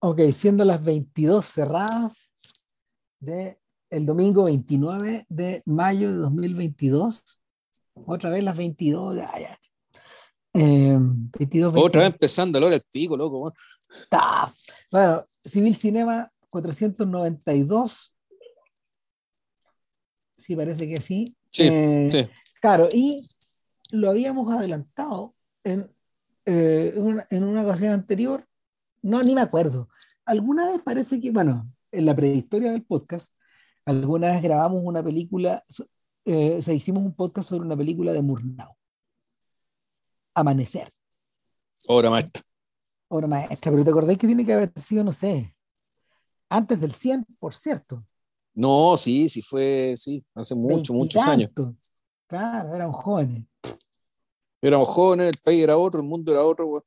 Ok, siendo las 22 cerradas de el domingo 29 de mayo de 2022. Otra vez las 22, ya, ya. Eh, 22, Otra vez empezando hora el pico, loco. Ta. Bueno, Civil Cinema 492. Sí, parece que sí. Sí, Eh, sí. Claro, y lo habíamos adelantado en, eh, una, en una ocasión anterior. No, ni me acuerdo. Alguna vez parece que, bueno, en la prehistoria del podcast, alguna vez grabamos una película, eh, o sea, hicimos un podcast sobre una película de Murnau. Amanecer, Obra maestra. obra maestra, pero te acordáis que tiene que haber sido, no sé, antes del 100, por cierto. No, sí, sí fue, sí, hace muchos, muchos años. Claro, eran jóvenes. Éramos jóvenes, el país era otro, el mundo era otro,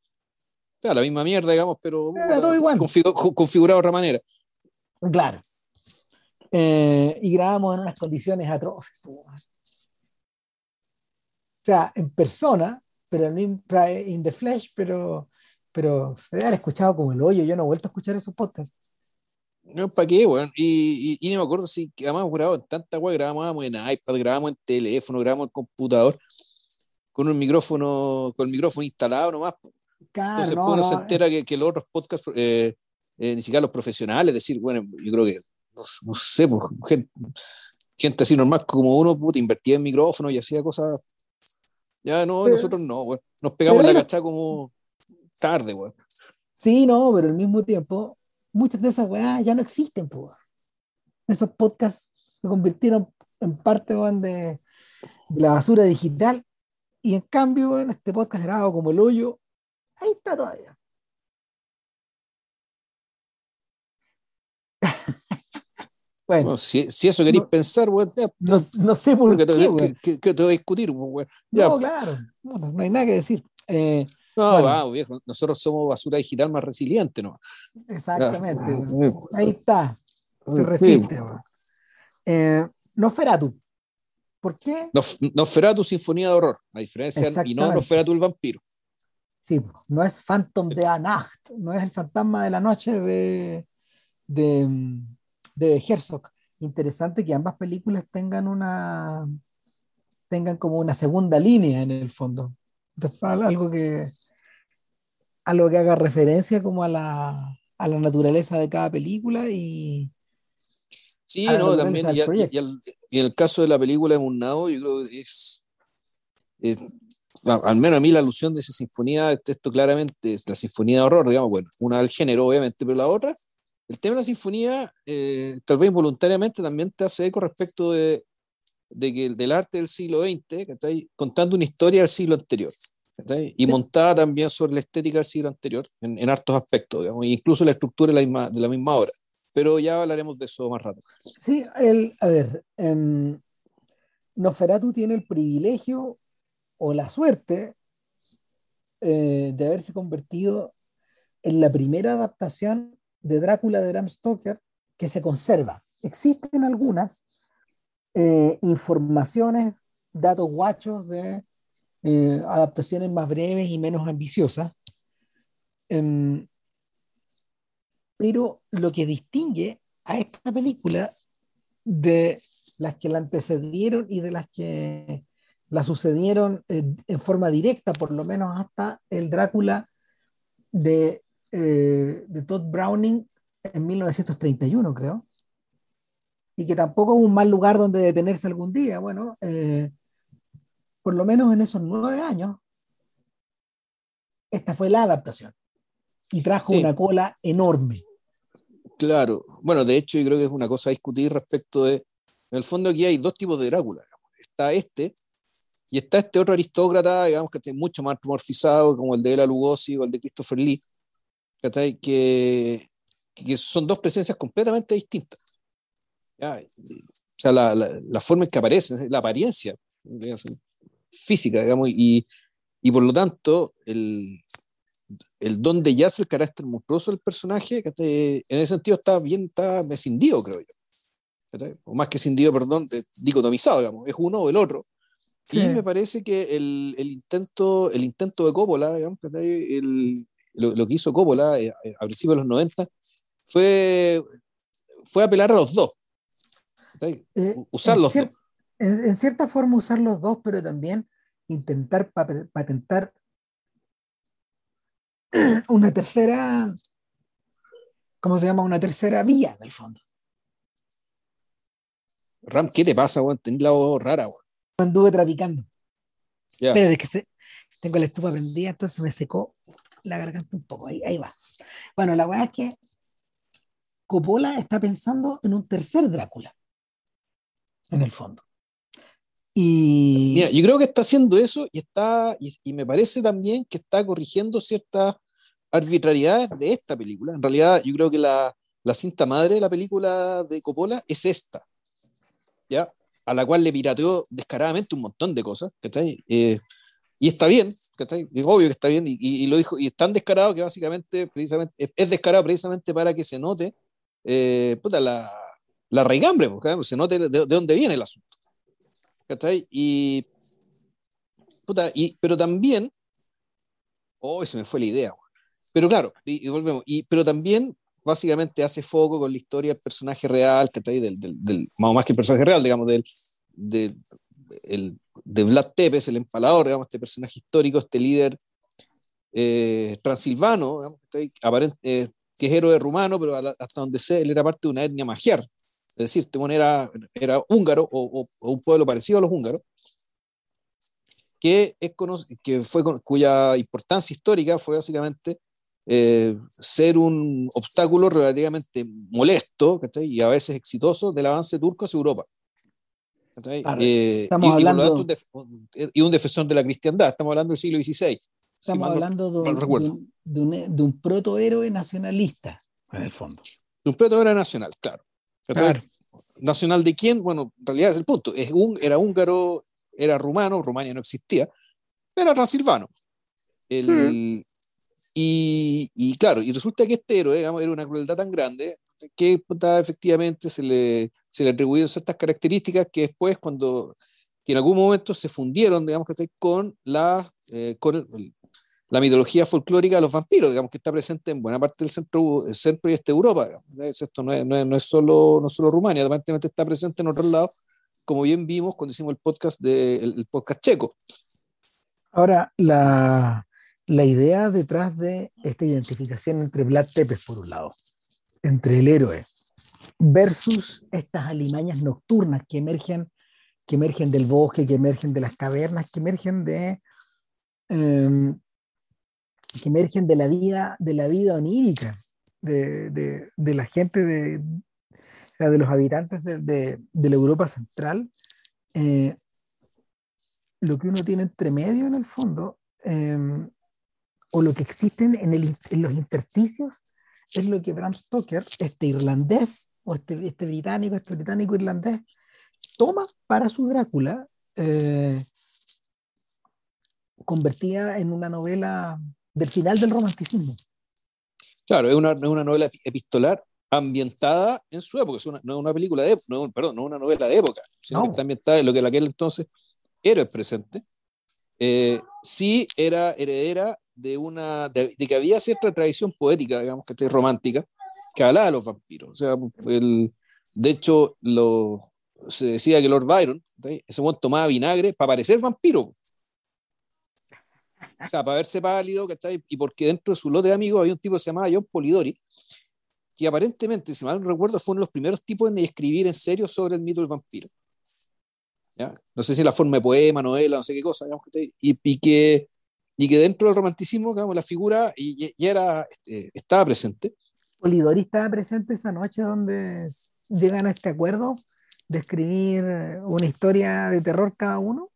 la misma mierda, digamos, pero Era todo igual. configu- co- configurado de otra manera. Claro. Eh, y grabamos en unas condiciones atroces. O sea, en persona, pero en in, in the flesh, pero, pero se debe haber escuchado como el hoyo. Yo no he vuelto a escuchar esos podcasts. No, ¿para qué, weón? Y, y, y no me acuerdo si además grabamos en tanta weá, grabábamos en iPad, grabábamos en teléfono, grabábamos en computador, con un micrófono, con el micrófono instalado nomás. Claro, Entonces no, pues, uno no, se entera que, que los otros podcasts, eh, eh, ni siquiera los profesionales, decir, bueno, yo creo que, no, no sé, pues, gente, gente así normal como uno, puta, invertía en micrófono y hacía cosas. Ya no, Pero- nosotros no, weón. Nos pegamos la cachada como tarde, weón. Sí, no, pero al mismo tiempo, muchas de esas weas ya no existen, po. Esos podcasts se convirtieron en parte de, de la basura digital y en cambio, en este podcast grabado como el hoyo, ahí está todavía. bueno, Bueno, si, si eso queréis no- pensar, weón, no, no sé por ¿qué qué- qué te voy a discutir, weón? Ya, No, claro, no, no hay nada que decir. Eh, no, bueno. vamos, viejo, nosotros somos basura digital más resiliente, ¿no? exactamente. Weón. Ahí está, se Sí. resiste. weón. Eh, Nosferatu. ¿Por qué? Nof- Nosferatu, Sinfonía de Horror, a diferencia, y no. Nosferatu el vampiro. Sí, no es Phantom de la Nacht, no es el fantasma de la noche de, de, de Herzog. Interesante que ambas películas tengan una tengan como una segunda línea en el fondo. Algo que algo que haga referencia como a la, a la naturaleza de cada película y Sí, no, también, y, y al- y el caso de la película de Murnau, yo creo que es, es- al menos a mí la alusión de esa sinfonía, esto claramente es la sinfonía de horror, digamos, bueno, una del género, obviamente, pero la otra, el tema de la sinfonía, eh, tal vez involuntariamente también te hace eco respecto de, de que del arte del siglo XX, ¿cachai? contando una historia del siglo anterior. Y Sí. montada también sobre la estética del siglo anterior, en, en hartos aspectos, digamos, incluso la estructura de la misma, de la misma obra. Pero ya hablaremos de eso más rato. Sí, el, a ver, em, Nosferatu tiene el privilegio o la suerte eh, de haberse convertido en la primera adaptación de Drácula de Bram Stoker que se conserva. Existen algunas eh, informaciones, datos guachos de eh, adaptaciones más breves y menos ambiciosas. Em, pero lo que distingue a esta película de las que la antecedieron y de las que la sucedieron en forma directa, por lo menos hasta el Drácula de, eh, de Todd Browning en 1931, creo. Y que tampoco es un mal lugar donde detenerse algún día. Bueno, eh, por lo menos en esos nueve años, esta fue la adaptación. Y trajo Sí. una cola enorme. Claro, bueno, de hecho yo creo que es una cosa a discutir respecto de, en el fondo aquí hay dos tipos de Drácula, está este y está este otro aristócrata, digamos que está mucho más morfizado, como el de Ela Lugosi o el de Christopher Lee, que, que son dos presencias completamente distintas. ¿ya? O sea, la, la, la forma en que aparecen, la apariencia digamos, física, digamos, y, y por lo tanto, el, el donde yace el carácter monstruoso del personaje, que en ese sentido está bien, está escindido, creo yo. O más que escindido, perdón, dicotomizado, digamos, es uno o el otro. Sí. Y me parece que el, el intento, el intento de Coppola, digamos, ¿cachai? el, lo, que hizo Coppola eh, a principios de los 90 fue, fue apelar a los dos. Eh, usar los dos. En, cierta forma usar los dos, pero también intentar patentar una tercera, ¿cómo se llama? Una tercera vía, en el fondo. Ram, ¿qué te pasa, weón? Tenés la voz rara, weón. Anduve traficando. Pero es que se, tengo la estufa prendida, entonces me secó la garganta un poco. Ahí, ahí va. Bueno, la verdad es que Coppola está pensando en un tercer Drácula, en el fondo. Y... Mira, yo creo que está haciendo eso y está, y, me parece también que está corrigiendo ciertas arbitrariedades de esta película. En realidad, yo creo que la, la cinta madre de la película de Coppola es esta, ¿ya? A la cual le pirateó descaradamente un montón de cosas, eh, y está bien, Es obvio que está bien, y, lo dijo, y es tan descarado que básicamente, precisamente, es, descarado precisamente para que se note eh, la, la raigambre, porque se note de, dónde viene el asunto. Y, y, pero también, oh, se me fue la idea, pero claro, y, volvemos, y, pero también básicamente hace foco con la historia del personaje real, que está ahí, del, del, más que el personaje real, digamos, del, del el, de Vlad Tepes, el empalador, digamos, este personaje histórico, este líder eh, transilvano, digamos, aparente, eh, que es héroe rumano, pero hasta donde sé, él era parte de una etnia magiar. Es decir, este era, era húngaro o, un pueblo parecido a los húngaros, que, es, que fue, cuya importancia histórica fue básicamente eh, ser un obstáculo relativamente molesto y a veces exitoso del avance turco hacia Europa. Eh, estamos y, hablando... Y, un defensor de la cristiandad, estamos hablando del siglo XVI. Estamos hablando de, un, de, un, protohéroe nacionalista, en el fondo. De un protohéroe nacional, claro. ¿Nacional de quién? Bueno, en realidad es el punto. Es un, era húngaro, era rumano, Rumania no existía, era transilvano. El, y, y, claro, y resulta que este héroe era una crueldad tan grande que efectivamente se le, se le atribuyeron ciertas características que después, cuando que en algún momento se fundieron, digamos con la, eh, con la mitología folclórica de los vampiros, digamos que está presente en buena parte del centro, centro y este Europa. Esto no es, no, es, no es, solo, no solo Rumania, aparentemente está presente en otros lados, como bien vimos cuando hicimos el podcast, de, el, podcast checo. Ahora, la, la idea detrás de esta identificación entre Vlad Tepes, por un lado, entre el héroe versus estas alimañas nocturnas que emergen, que emergen del bosque, que emergen de las cavernas, que emergen de, em, que emergen de la vida, de la vida onírica, de, de, la gente, de, de los habitantes de, la Europa central. Eh, lo que uno tiene entre medio en el fondo, em, o lo que existen en, el, en los intersticios es lo que Bram Stoker, este irlandés, o este, este británico, este británico irlandés, toma para su Drácula, eh, convertida en una novela del final del romanticismo. Claro, es una, una novela epistolar ambientada en su época, es una, no es una película de no, perdón, no es una novela de época, sino que está ambientada en lo que en aquel entonces era el presente. Eh, sí era heredera de una de, que había cierta tradición poética, digamos que romántica, que hablaba de los vampiros. O sea, el, de hecho, lo, se decía que Lord Byron, ese momento tomaba vinagre para parecer vampiro. O sea, para verse pálido, ¿cachai? Y porque dentro de su lote de amigos había un tipo que se llamaba John Polidori, que aparentemente, si mal no recuerdo, fue uno de los primeros tipos en escribir en serio sobre el mito del vampiro. ¿Ya? No sé si la forma de poema, novela, no sé qué cosa, digamos, y, y, que y que dentro del romanticismo, digamos, la figura ya era, este, estaba presente. Polidori estaba presente esa noche donde llegan a este acuerdo de escribir una historia de terror cada uno.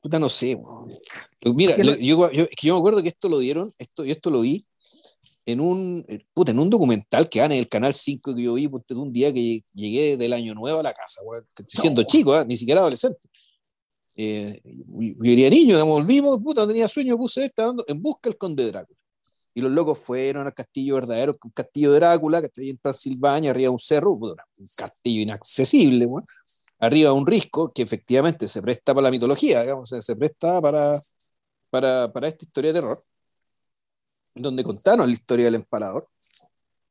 Puta, no sé. Mira, yo, yo, yo, me acuerdo que esto lo dieron, esto, y esto lo vi en un, eh, puta, en un documental que dan en el Canal 5 que yo vi de un día que llegué del año nuevo a la casa, siendo chico, ¿eh? ni siquiera adolescente. Eh, yo era niño, volvimos, puta, no tenía sueño, puse esta dando en busca del conde Drácula. Y los locos fueron al castillo verdadero, un castillo de Drácula, que está ahí en Transilvania, arriba de un cerro, un castillo inaccesible, arriba de un risco que efectivamente se presta para la mitología, digamos, se presta para, para, para esta historia de terror. donde contaron la historia del empalador,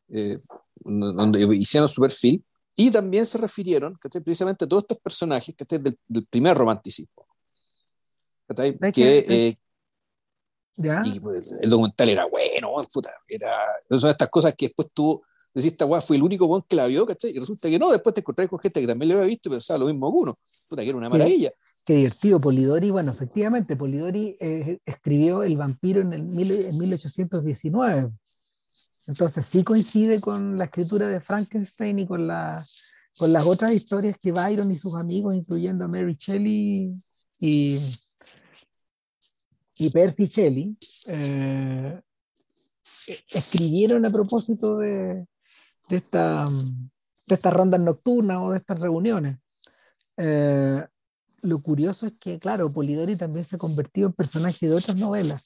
eh, donde hicieron su perfil, y también se refirieron precisamente a todos estos personajes que del, del primer romanticismo. Que, eh, y pues, el documental era bueno, puta, era, son estas cosas que después tú decís, esta weá fue el único buen que la vio, ¿cachai? Y resulta que no, después te encontrás con gente que también lo había visto y pensaba lo mismo que uno, puta, que era una maravilla. Qué divertido, Polidori, bueno, efectivamente, Polidori eh, escribió El vampiro en, el en 1819. Entonces sí coincide con la escritura de Frankenstein y con, la, con las otras historias que Byron y sus amigos, incluyendo a Mary Shelley y, y Percy Shelley, eh, escribieron a propósito de, de, esta, de estas rondas nocturnas o de estas reuniones. Eh, lo curioso es que, claro, Polidori también se ha convertido en personaje de otras novelas,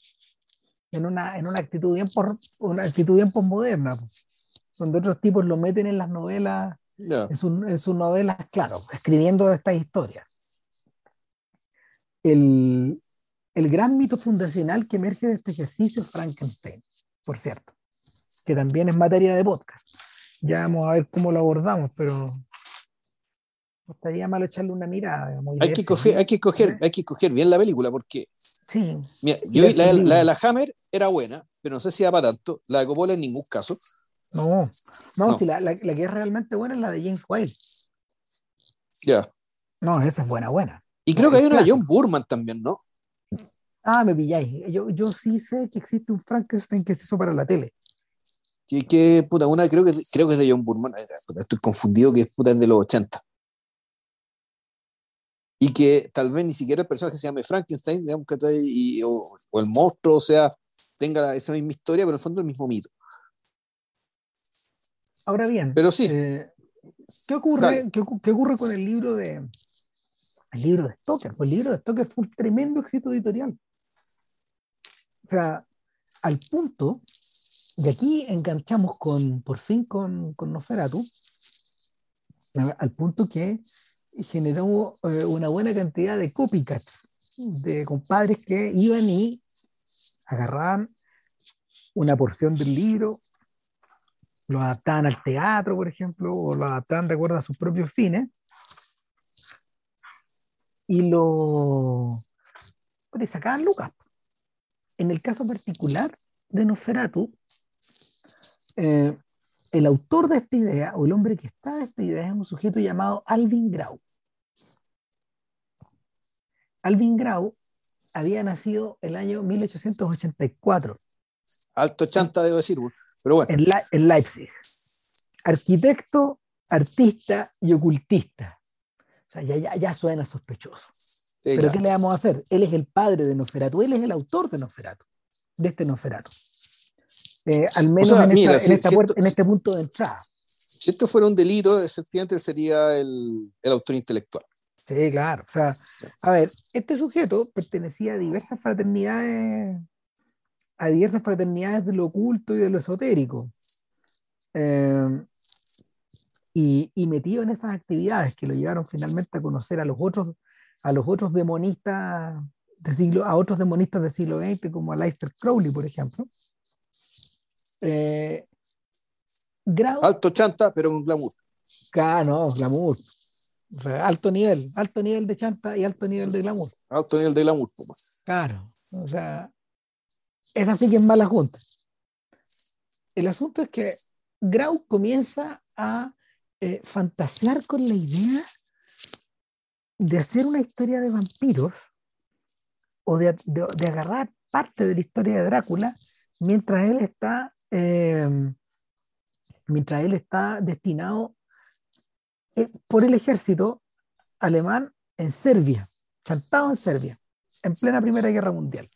en una, en una actitud bien por, una actitud bien postmoderna, donde otros tipos lo meten en las novelas, en, sus novelas, claro, escribiendo estas historias. El, el gran mito fundacional que emerge de este ejercicio es Frankenstein, por cierto, que también es materia de podcast. Ya vamos a ver cómo lo abordamos, pero no estaría malo echarle una mirada. hay, que coger, hay, que coger, hay que coger bien la película porque. Sí. Mira, yo, la, la, de la Hammer era buena, pero no sé si da para tanto. La de Coppola en ningún caso. No, no, Si la, la, que es realmente buena es la de James Whale. Ya. No, esa es buena, buena. Y creo que hay una de John Burman también, ¿no? Ah, me pilláis. Yo, yo sí sé que existe un Frankenstein que se hizo para la tele. Que, que puta, una creo que, creo que es de John Burman. Estoy confundido que es puta de los 80 y que tal vez ni siquiera el personaje se llame Frankenstein, digamos, y, o, o, el monstruo, o sea, tenga esa misma historia, pero en el fondo el mismo mito. Ahora bien, pero sí. Eh, ¿qué, ocurre, ¿qué, ¿qué, ocurre con el libro de el libro de Stoker? Pues el libro de Stoker fue un tremendo éxito editorial. O sea, al punto, y aquí enganchamos con, por fin con, con Noferatu, al punto que generó eh, una buena cantidad de copycats, de compadres que iban y agarraban una porción del libro, lo adaptaban al teatro, por ejemplo, o lo adaptaban de acuerdo a sus propios fines, y lo y sacaban lucas. En el caso particular de Nosferatu, eh, el autor de esta idea, o el hombre que está de esta idea, es un sujeto llamado Alvin Grau. Alvin Grau había nacido el año 1884. Alto chanta, debo decir, pero bueno. En, Leipzig. Arquitecto, artista y ocultista. O sea, ya, ya, suena sospechoso. pero ¿qué le vamos a hacer? Él es el padre de Nosferatu, él es el autor de Nosferatu, de este Nosferatu. Eh, al menos en, este punto de entrada. Si esto fuera un delito, efectivamente sería el, el autor intelectual. Sí, claro. O sea, a ver, este sujeto pertenecía a diversas fraternidades, a diversas fraternidades de lo oculto y de lo esotérico. Y, y, metido en esas actividades que lo llevaron finalmente a conocer a los otros, a los otros demonistas de siglo, a otros demonistas del siglo XX, como a Leicester Crowley, por ejemplo. Eh, Alto chanta, pero con glamour. Ah, no, glamour alto nivel, alto nivel de chanta y alto nivel de glamour. Alto nivel de glamour. Claro, o sea, es así que es mala junta. El asunto es que Grau comienza a eh, fantasear con la idea de hacer una historia de vampiros o de, agarrar parte de la historia de Drácula mientras él está eh, mientras él está destinado por el ejército alemán en Serbia, chantado en Serbia, en plena Primera Guerra Mundial.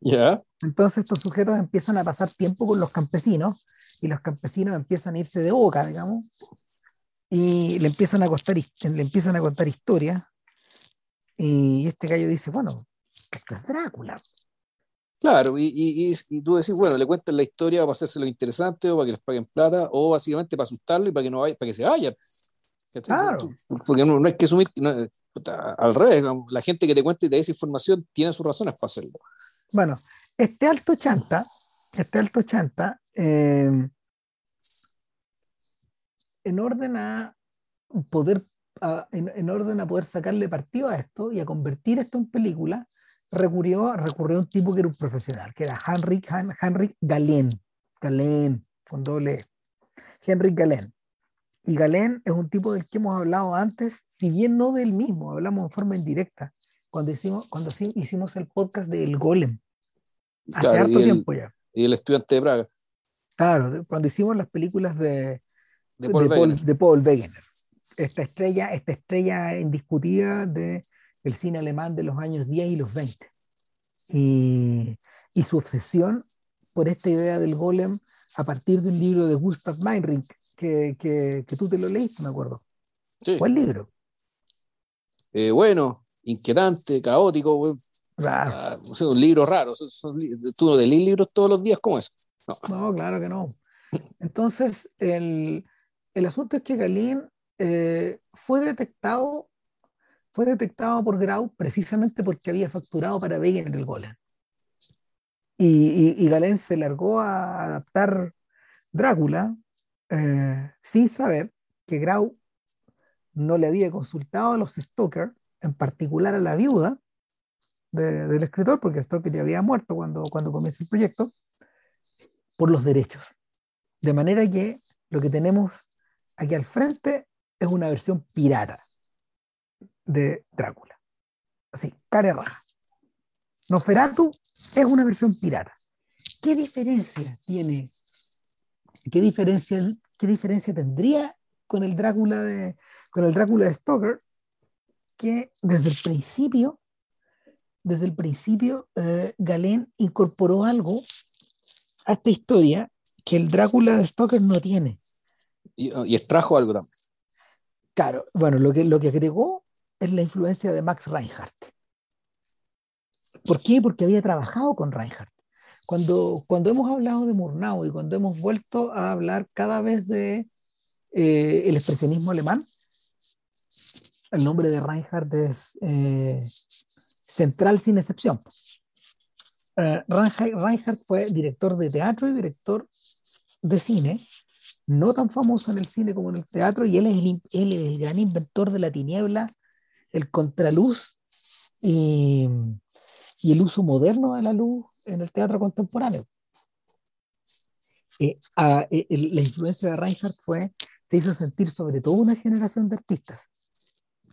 Ya. Entonces estos sujetos empiezan a pasar tiempo con los campesinos y los campesinos empiezan a irse de boca, digamos, y le empiezan a, contar, le empiezan a contar historias. Y este gallo dice, bueno, esto es Drácula. Claro, y, y, y, tú decís, bueno, le cuentan la historia para hacérselo interesante o para que les paguen plata o básicamente para asustarlo y para que, no vaya, para que se vayan. Claro. Porque no, hay que asumir, al revés, la gente que te cuenta y te da esa información tiene sus razones para hacerlo. Bueno, este alto chanta este alto 80, eh, en orden a poder a, en, en, orden a poder sacarle partido a esto y a convertir esto en película, recurrió, recurrió a un tipo que era un profesional, que era Henrik, Henrik Galen, Galen, con doble e. Henrik Galen. Y Galen es un tipo del que hemos hablado antes, si bien no del mismo, hablamos en forma indirecta, cuando hicimos, cuando hicimos el podcast del Golem, hace claro, harto el, tiempo ya. Y el estudiante de Praga. Claro, cuando hicimos las películas de, de Paul, de Paul, de Paul Wegener. Esta estrella, esta estrella indiscutida del el cine alemán de los años 10 y los 20. Y, y su obsesión por esta idea del golem a partir del libro de Gustav Meinrich, que, que, que tú te lo leíste, me acuerdo. Sí. ¿Cuál libro? Eh, bueno, inquietante, caótico. Claro. Ah, un libro raro. ¿Tú no lees libros todos los días como es? No. no, claro que no. Entonces, el, el asunto es que Galín eh, fue detectado fue detectado por Grau precisamente porque había facturado para Wegener el Golem. Y, y, y, Galén se largó a adaptar Drácula eh, sin saber que Grau no le había consultado a los Stoker, en particular a la viuda de, del escritor, porque Stoker ya había muerto cuando, cuando comienza el proyecto, por los derechos. De manera que lo que tenemos aquí al frente es una versión pirata de Drácula. Así, cara raja. Nosferatu es una versión pirata. ¿Qué diferencia tiene? ¿Qué diferencia, qué diferencia tendría con el Drácula de, con el Drácula de Stoker? Que desde el principio, desde el principio, eh, Galén incorporó algo a esta historia que el Drácula de Stoker no tiene. Y, y extrajo algo también. Claro, bueno, lo que, lo que agregó es la influencia de Max Reinhardt. ¿Por qué? Porque había trabajado con Reinhardt. Cuando, cuando hemos hablado de Murnau y cuando hemos vuelto a hablar cada vez de eh, el expresionismo alemán, el nombre de Reinhardt es eh, central sin excepción. Uh, Reinhardt fue director de teatro y director de cine, no tan famoso en el cine como en el teatro, y él es el, él es el gran inventor de la tiniebla, el contraluz y, y, el uso moderno de la luz en el teatro contemporáneo. Eh, a, eh, la influencia de Reinhardt fue, se hizo sentir sobre todo una generación de artistas,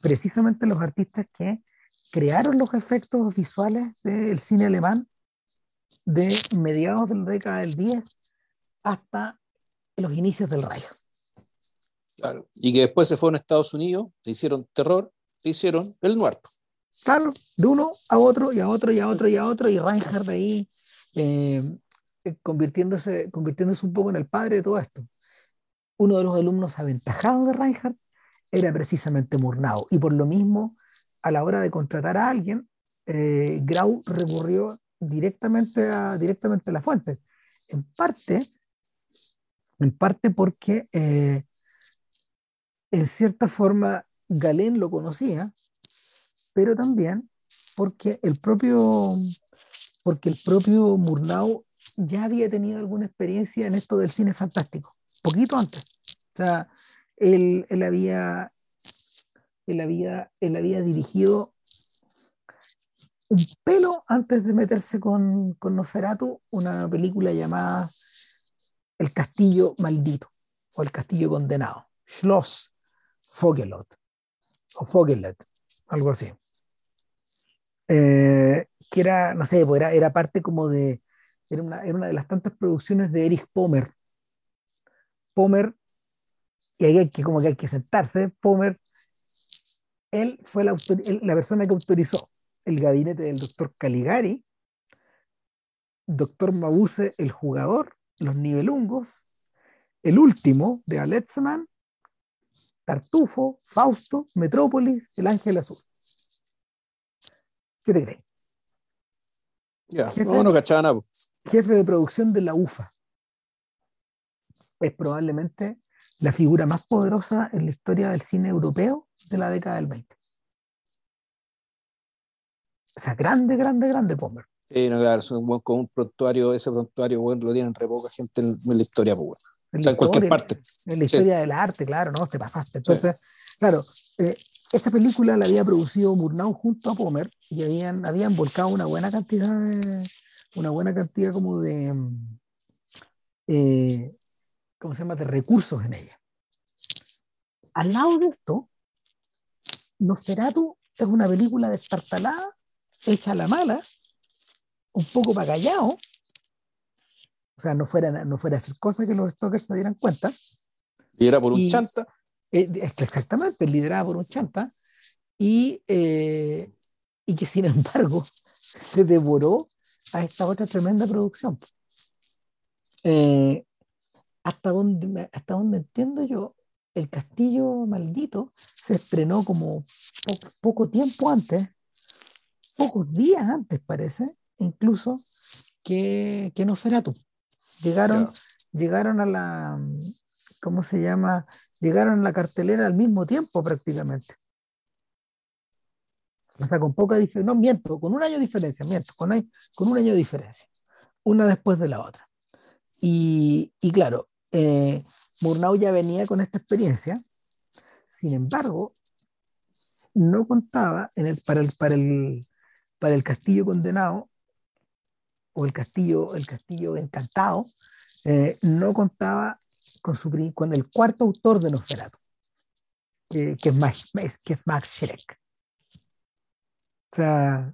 precisamente los artistas que crearon los efectos visuales del cine alemán de mediados de la década del 10 hasta los inicios del Reich. Claro. Y que después se fueron a Estados Unidos, le hicieron terror, le hicieron el muerto. Claro, de uno a otro y a otro y a otro y a otro, y Reinhardt ahí eh, convirtiéndose, convirtiéndose un poco en el padre de todo esto. Uno de los alumnos aventajados de Reinhardt era precisamente Murnau, y por lo mismo, a la hora de contratar a alguien, eh, Grau recurrió directamente a, directamente a la fuente. En parte, en parte porque eh, en cierta forma Galén lo conocía, pero también porque el propio, porque el propio Murnau ya había tenido alguna experiencia en esto del cine fantástico, poquito antes. O sea, él, él había, él había, él había dirigido un pelo antes de meterse con, con Nosferatu, una película llamada El Castillo Maldito o El Castillo Condenado, Schloss Fogelot o Fogelet, algo así. Eh, que era, no sé, pues era, era parte como de, era una, era una de las tantas producciones de Erich Pomer. Pomer, y ahí hay que, como que hay que sentarse, Pomer, él fue la, la persona que autorizó el gabinete del doctor Caligari, doctor Mabuse, el jugador, los nivelungos, el último de Aletzman, Tartufo, Fausto, Metrópolis, el Ángel Azul. ¿Qué te crees? Ya, jefe, no, no cachaba jefe de producción de la UFA. Es probablemente la figura más poderosa en la historia del cine europeo de la década del 20. O sea, grande, grande, grande Pomer. Sí, no, claro, es un buen, con un prontuario, ese prontuario, bueno, lo tienen re poca gente en, en la historia, pues, bueno. O sea, en cualquier parte. En la historia Sí. del arte, claro, ¿no? Te pasaste. Entonces, claro, eh, esa película la había producido Murnau junto a Pomer y habían, habían volcado una buena cantidad de, una buena cantidad como de, mm, eh, ¿cómo se llama?, de recursos en ella. Al lado de esto, Nosferatu es una película destartalada, hecha a la mala, un poco para callado, o sea, no fuera, no fuera a cosas que los stalkers se dieran cuenta, Y era por un Y- chanta. eh, exactamente, liderada por un chanta, y, eh, y que sin embargo se devoró a esta otra tremenda producción. Eh, hasta, donde, hasta donde entiendo yo, El Castillo Maldito se estrenó como po- poco tiempo antes, pocos días antes parece, incluso que, que Nosferatu. Llegaron, llegaron a la, ¿cómo se llama? Llegaron a la cartelera al mismo tiempo prácticamente. O sea, con poca diferencia, no miento, con un año de diferencia, miento, con, con un año de diferencia, una después de la otra. Y, y claro, eh, Murnau ya venía con esta experiencia, sin embargo, no contaba en el, para, el, para, el, para el castillo condenado o el castillo, el castillo encantado, eh, no contaba con, su, con el cuarto autor de Nosferatu, que, que, es, Max, que es Max Schreck. O sea,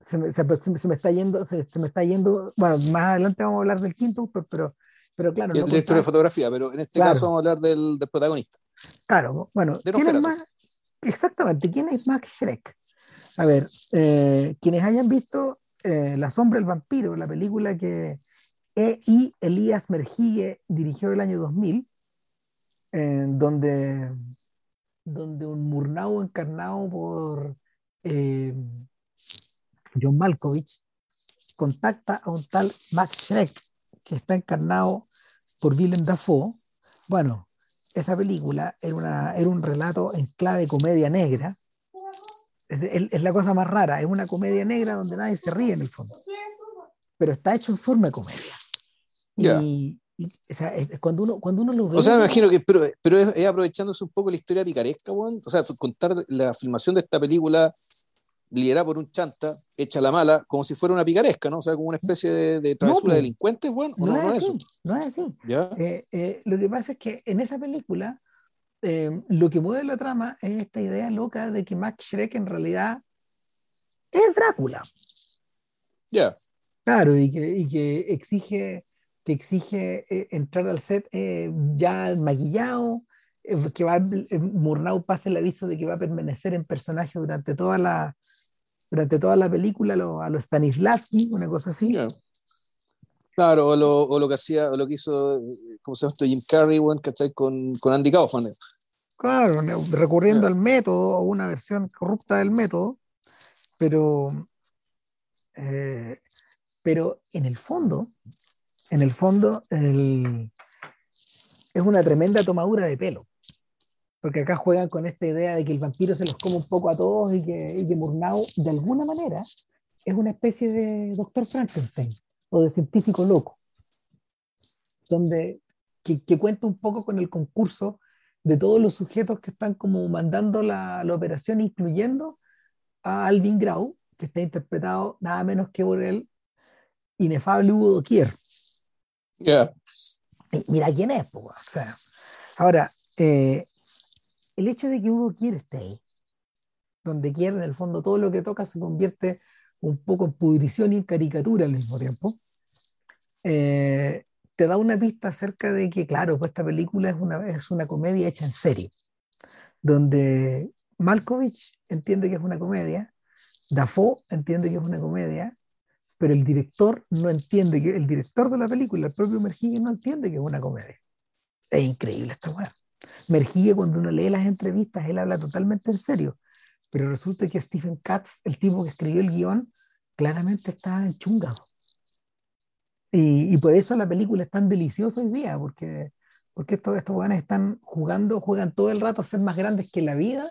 se me, se, me- se me está yendo, se, se me está yendo, bueno, más adelante vamos a hablar del quinto autor, pero, pero claro, Y no el director de contaba- fotografía, pero en este Claro. caso vamos a hablar del, del protagonista. Claro, bueno, De ¿quién es más? Exactamente, ¿quién es Max Schreck? A ver, eh, quienes hayan visto eh, La sombra del vampiro, la película que E.I. Elías Mergigue dirigió el año 2000, eh, donde, donde un Murnau encarnado por eh, John Malkovich contacta a un tal Max Schreck que está encarnado por Willem Dafoe. Bueno, esa película era, una, era un relato en clave comedia negra. Es, es- la cosa más rara, es una comedia negra donde nadie se ríe en el fondo, pero está hecho en forma de comedia. Ya. Y, y, o sea, es- cuando, uno, cuando uno lo ve... O sea, me imagino que, pero, pero es, es aprovechándose un poco la historia picaresca, weón. O sea, contar la filmación de esta película liderada por un chanta, hecha la mala, como si fuera una picaresca, ¿no? O sea, como una especie de, de travesura po. de delincuentes, weón. ¿O no, no, no es es eso? así, no es así. ¿Ya? Eh, eh, lo que pasa es que en esa película eh, lo que mueve la trama es esta idea loca de que Max Schreck en realidad es Drácula. Ya. Claro, y que, y que exige, que exige eh, entrar al set eh, ya maquillado, eh, que va, Murnau pasa el aviso de que va a permanecer en personaje durante toda la, durante toda la película, lo- a lo Stanislavski, una cosa así. Ya. Claro, o lo, o lo que hacía, o lo que hizo, ¿cómo se llama esto? Jim Carrey, weón, ¿cachai? Con, con Andy Kaufman. Claro, recurriendo Ya. al método o una versión corrupta del método, pero, eh, pero en el fondo, en el fondo, el- es una tremenda tomadura de pelo. Porque acá juegan con esta idea de que el vampiro se los come un poco a todos y que, y que Murnau, de alguna manera, es una especie de doctor Frankenstein o de científico loco, donde, que, que cuenta un poco con el concurso de todos los sujetos que están como mandando la, la operación, incluyendo a Alvin Grau, que está interpretado nada menos que por el inefable Hugo Doquier. Ya. Y Mira quién es, po, o sea, ahora, eh, el hecho de que Hugo quiere esté ahí, donde quiere, en el fondo, todo lo que toca se convierte un poco en pudrición y en caricatura al mismo tiempo, eh, te da una pista acerca de que, claro, pues esta película es una, es una comedia hecha en serie, donde Malkovich entiende que es una comedia, Dafoe entiende que es una comedia, pero el director no entiende que, el director de la película, el propio Mergigue, no entiende que es una comedia. Es increíble esta weá. Mergigue, cuando uno lee las entrevistas, él habla totalmente en serio, pero resulta que Stephen Katz, el tipo que escribió el guion, claramente está enchungado. Y, y por eso la película es tan deliciosa hoy día, porque, porque estos, estos están jugando, juegan todo el rato a ser más grandes que la vida,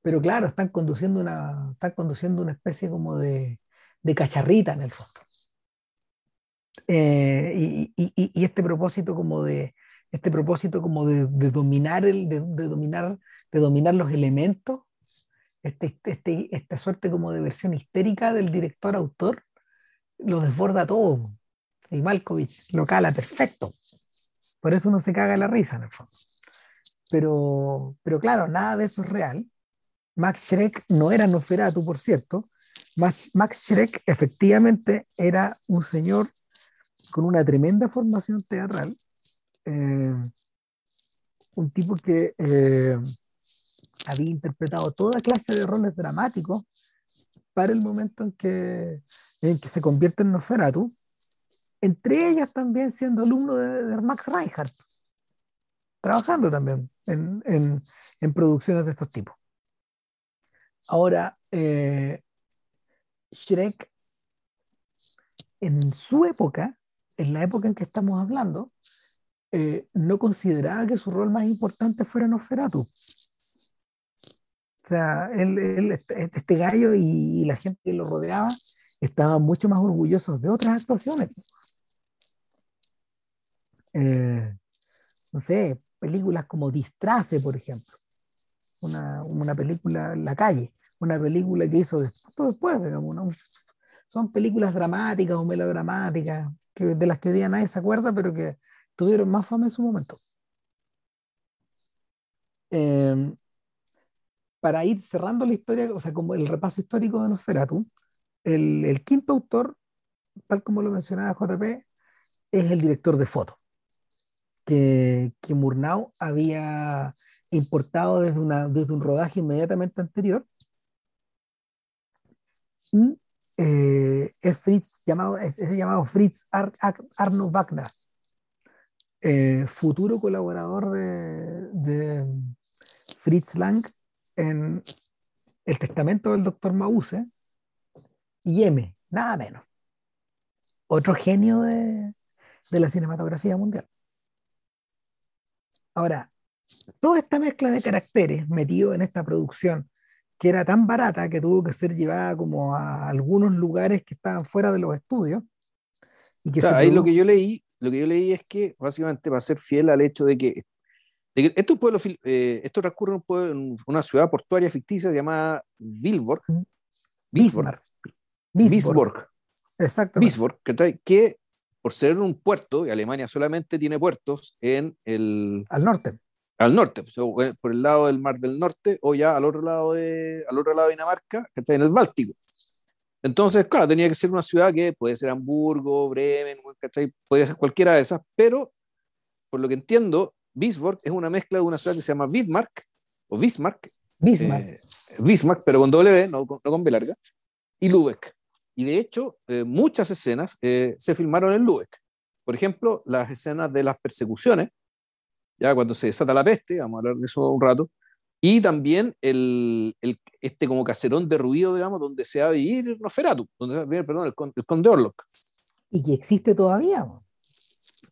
pero claro, están conduciendo una, están conduciendo una especie como de, de cacharrita en el fondo. Eh, y, y, y, este propósito como de este propósito como de, dominar el de, dominar de dominar los elementos este, este, esta suerte como de versión histérica del director autor lo desborda todo y Malkovich lo cala perfecto. Por eso uno se caga la risa en el fondo. Pero pero claro nada de eso es real. Max Schreck no era Noferatu por cierto. Max, Max efectivamente era un señor con una tremenda formación teatral, eh, un tipo que eh, había interpretado toda clase de roles dramáticos para el momento en que, en que se convierte en Nosferatu, entre ellas también siendo alumno de, Max Reinhardt, trabajando también en, en, producciones de estos tipos. Ahora, eh, Shrek en su época en la época en que estamos hablando, eh, no consideraba que su rol más importante fuera Nosferatu. O sea, él, este, este gallo y, y, la gente que lo rodeaba estaban mucho más orgullosos de otras actuaciones. Eh, no sé, películas como Distrace, por ejemplo. Una, una película en la calle, una película que hizo después, después digamos, son películas dramáticas o melodramáticas, que, de las que hoy día nadie se acuerda, pero que tuvieron más fama en su momento. Eh, para ir cerrando la historia, o sea, como el repaso histórico de Nosferatu, el, el quinto autor, tal como lo mencionaba JP, es el director de foto, que, que Murnau había importado desde, una, desde un rodaje inmediatamente anterior. Eh, es Fritz, llamado, es, llamado Fritz Ar, Arno Wagner, eh, futuro colaborador de, de, Fritz Lang en El Testamento del Doctor Mause y M, nada menos. Otro genio de, de la cinematografía mundial. Ahora, toda esta mezcla de caracteres metido en esta producción que era tan barata que tuvo que ser llevada como a algunos lugares que estaban fuera de los estudios. Y que o sea, ahí lo que yo leí, lo que yo leí es que básicamente va a ser fiel al hecho de que, de que esto, pueblo, eh, esto transcurre en, pueblo, en, una ciudad portuaria ficticia llamada Vilborg. Bismarck. Bismarck. Exacto. Bismarck, que, que por ser un puerto, y Alemania solamente tiene puertos en el... Al norte al norte, pues, por el lado del Mar del Norte o ya al otro lado de, al otro lado de Dinamarca, que está en el Báltico. Entonces, claro, tenía que ser una ciudad que puede ser Hamburgo, Bremen, ¿cachai? Podría ser cualquiera de esas, pero por lo que entiendo, Bismarck es una mezcla de una ciudad que se llama Bismarck, o Bismarck. Bismarck. Eh, Bismarck, pero con W, no, no, con B larga, y Lübeck. Y de hecho, eh, muchas escenas eh, se filmaron en Lübeck. Por ejemplo, las escenas de las persecuciones ya cuando se desata la peste, vamos a hablar de eso un rato, y también el, el, este como caserón de ruido, digamos, donde se va a vivir Nosferatu, donde perdón, el, el conde Orlok. Y que existe todavía.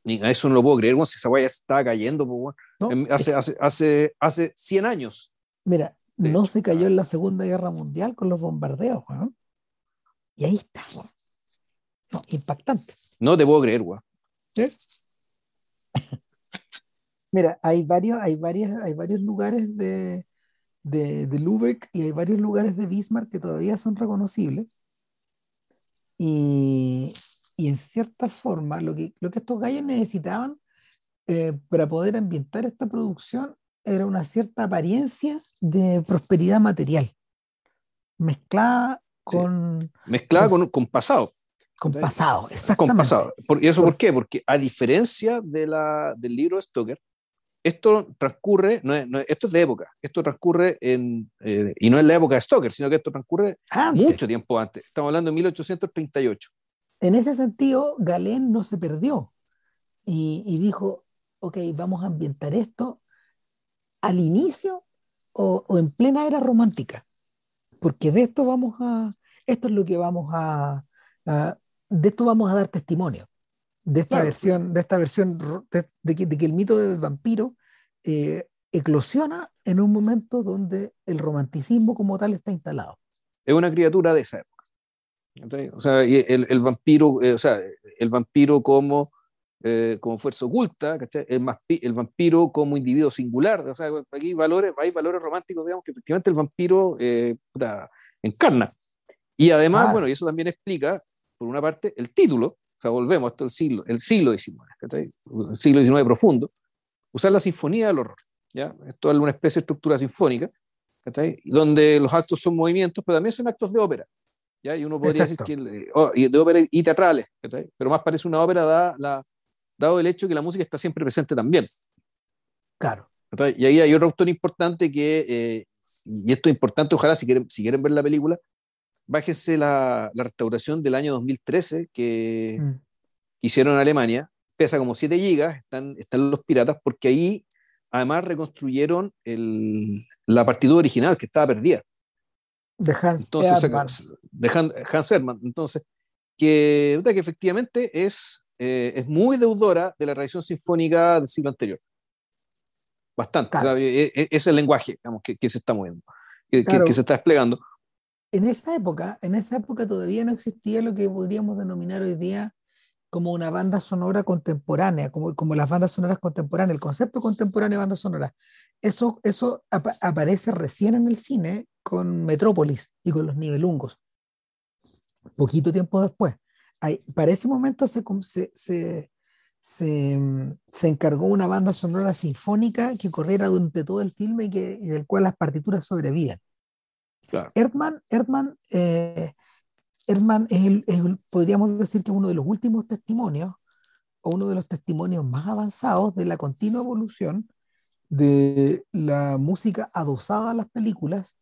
Ni a eso no lo puedo creer, si esa guaya está cayendo, pues, no, hace, es... hace, hace, hace 100 años. Mira, no hecho. se cayó en la Segunda Guerra Mundial con los bombardeos, ¿no? Y ahí está, no, impactante. No te puedo creer, güey. ¿Sí? Mira, hay varios, hay varios, hay varios lugares de, de, de, Lübeck y hay varios lugares de Bismarck que todavía son reconocibles. Y, y en cierta forma, lo que, lo que estos gallos necesitaban eh, para poder ambientar esta producción era una cierta apariencia de prosperidad material, mezclada con... Sí. Mezclada con, con pasado. Con pasado, exactamente. Con pasado. ¿Y eso por, qué? Porque a diferencia de la, del libro de Stoker, esto transcurre, no es, no es, esto es de época, esto transcurre en, eh, y no es la época de Stoker, sino que esto transcurre antes. mucho tiempo antes, estamos hablando de 1838. En ese sentido, Galén no se perdió y, y dijo, ok, vamos a ambientar esto al inicio o, o, en plena era romántica, porque de esto vamos a, esto es lo que vamos a, a de esto vamos a dar testimonio de esta claro. versión, de esta versión de, de, que, de, que, el mito del vampiro eh, eclosiona en un momento donde el romanticismo como tal está instalado. Es una criatura de esa época. O sea, el, el vampiro, eh, o sea, el vampiro como, eh, como fuerza oculta, El, el, vampiro como individuo singular, o sea, aquí valores, hay valores románticos, digamos, que efectivamente el vampiro eh, encarna. Y además, bueno, y eso también explica, por una parte, el título, o sea, volvemos a esto el siglo, el siglo XIX, el siglo XIX profundo, usar la sinfonía del horror, ¿ya? Esto es una especie de estructura sinfónica, donde los actos son movimientos, pero también son actos de ópera. ¿ya? Y uno podría decir que oh, de ópera y teatrales, pero más parece una ópera da, la, dado el hecho que la música está siempre presente también. Claro. Y ahí hay otro autor importante que, eh, y esto es importante, ojalá si quieren, si quieren ver la película, bájese la, la restauración del año 2013 que mm. hicieron en Alemania, pesa como 7 gigas, están, están los piratas, porque ahí además reconstruyeron el, la partitura original que estaba perdida. De Hans Entonces, De Hans Hermann. Entonces, que, que efectivamente es, eh, es muy deudora de la tradición sinfónica del siglo anterior. Bastante. E, e, es el lenguaje digamos, que, que se está moviendo, que, que, se está desplegando. En esa época, en esa época todavía no existía lo que podríamos denominar hoy día como una banda sonora contemporánea, como, como las bandas sonoras contemporáneas, el concepto contemporáneo de banda sonora. Eso, eso aparece recién en el cine con Metrópolis y con los nivelungos. Poquito tiempo después. Para ese momento se, se, se, se, encargó una banda sonora sinfónica que corriera durante todo el filme y, que, y del cual las partituras sobreviven. Claro. Erdmann, Erdmann eh, Herman es, podríamos decir que es uno de los últimos testimonios o uno de los testimonios más avanzados de la continua evolución de la música adosada a las películas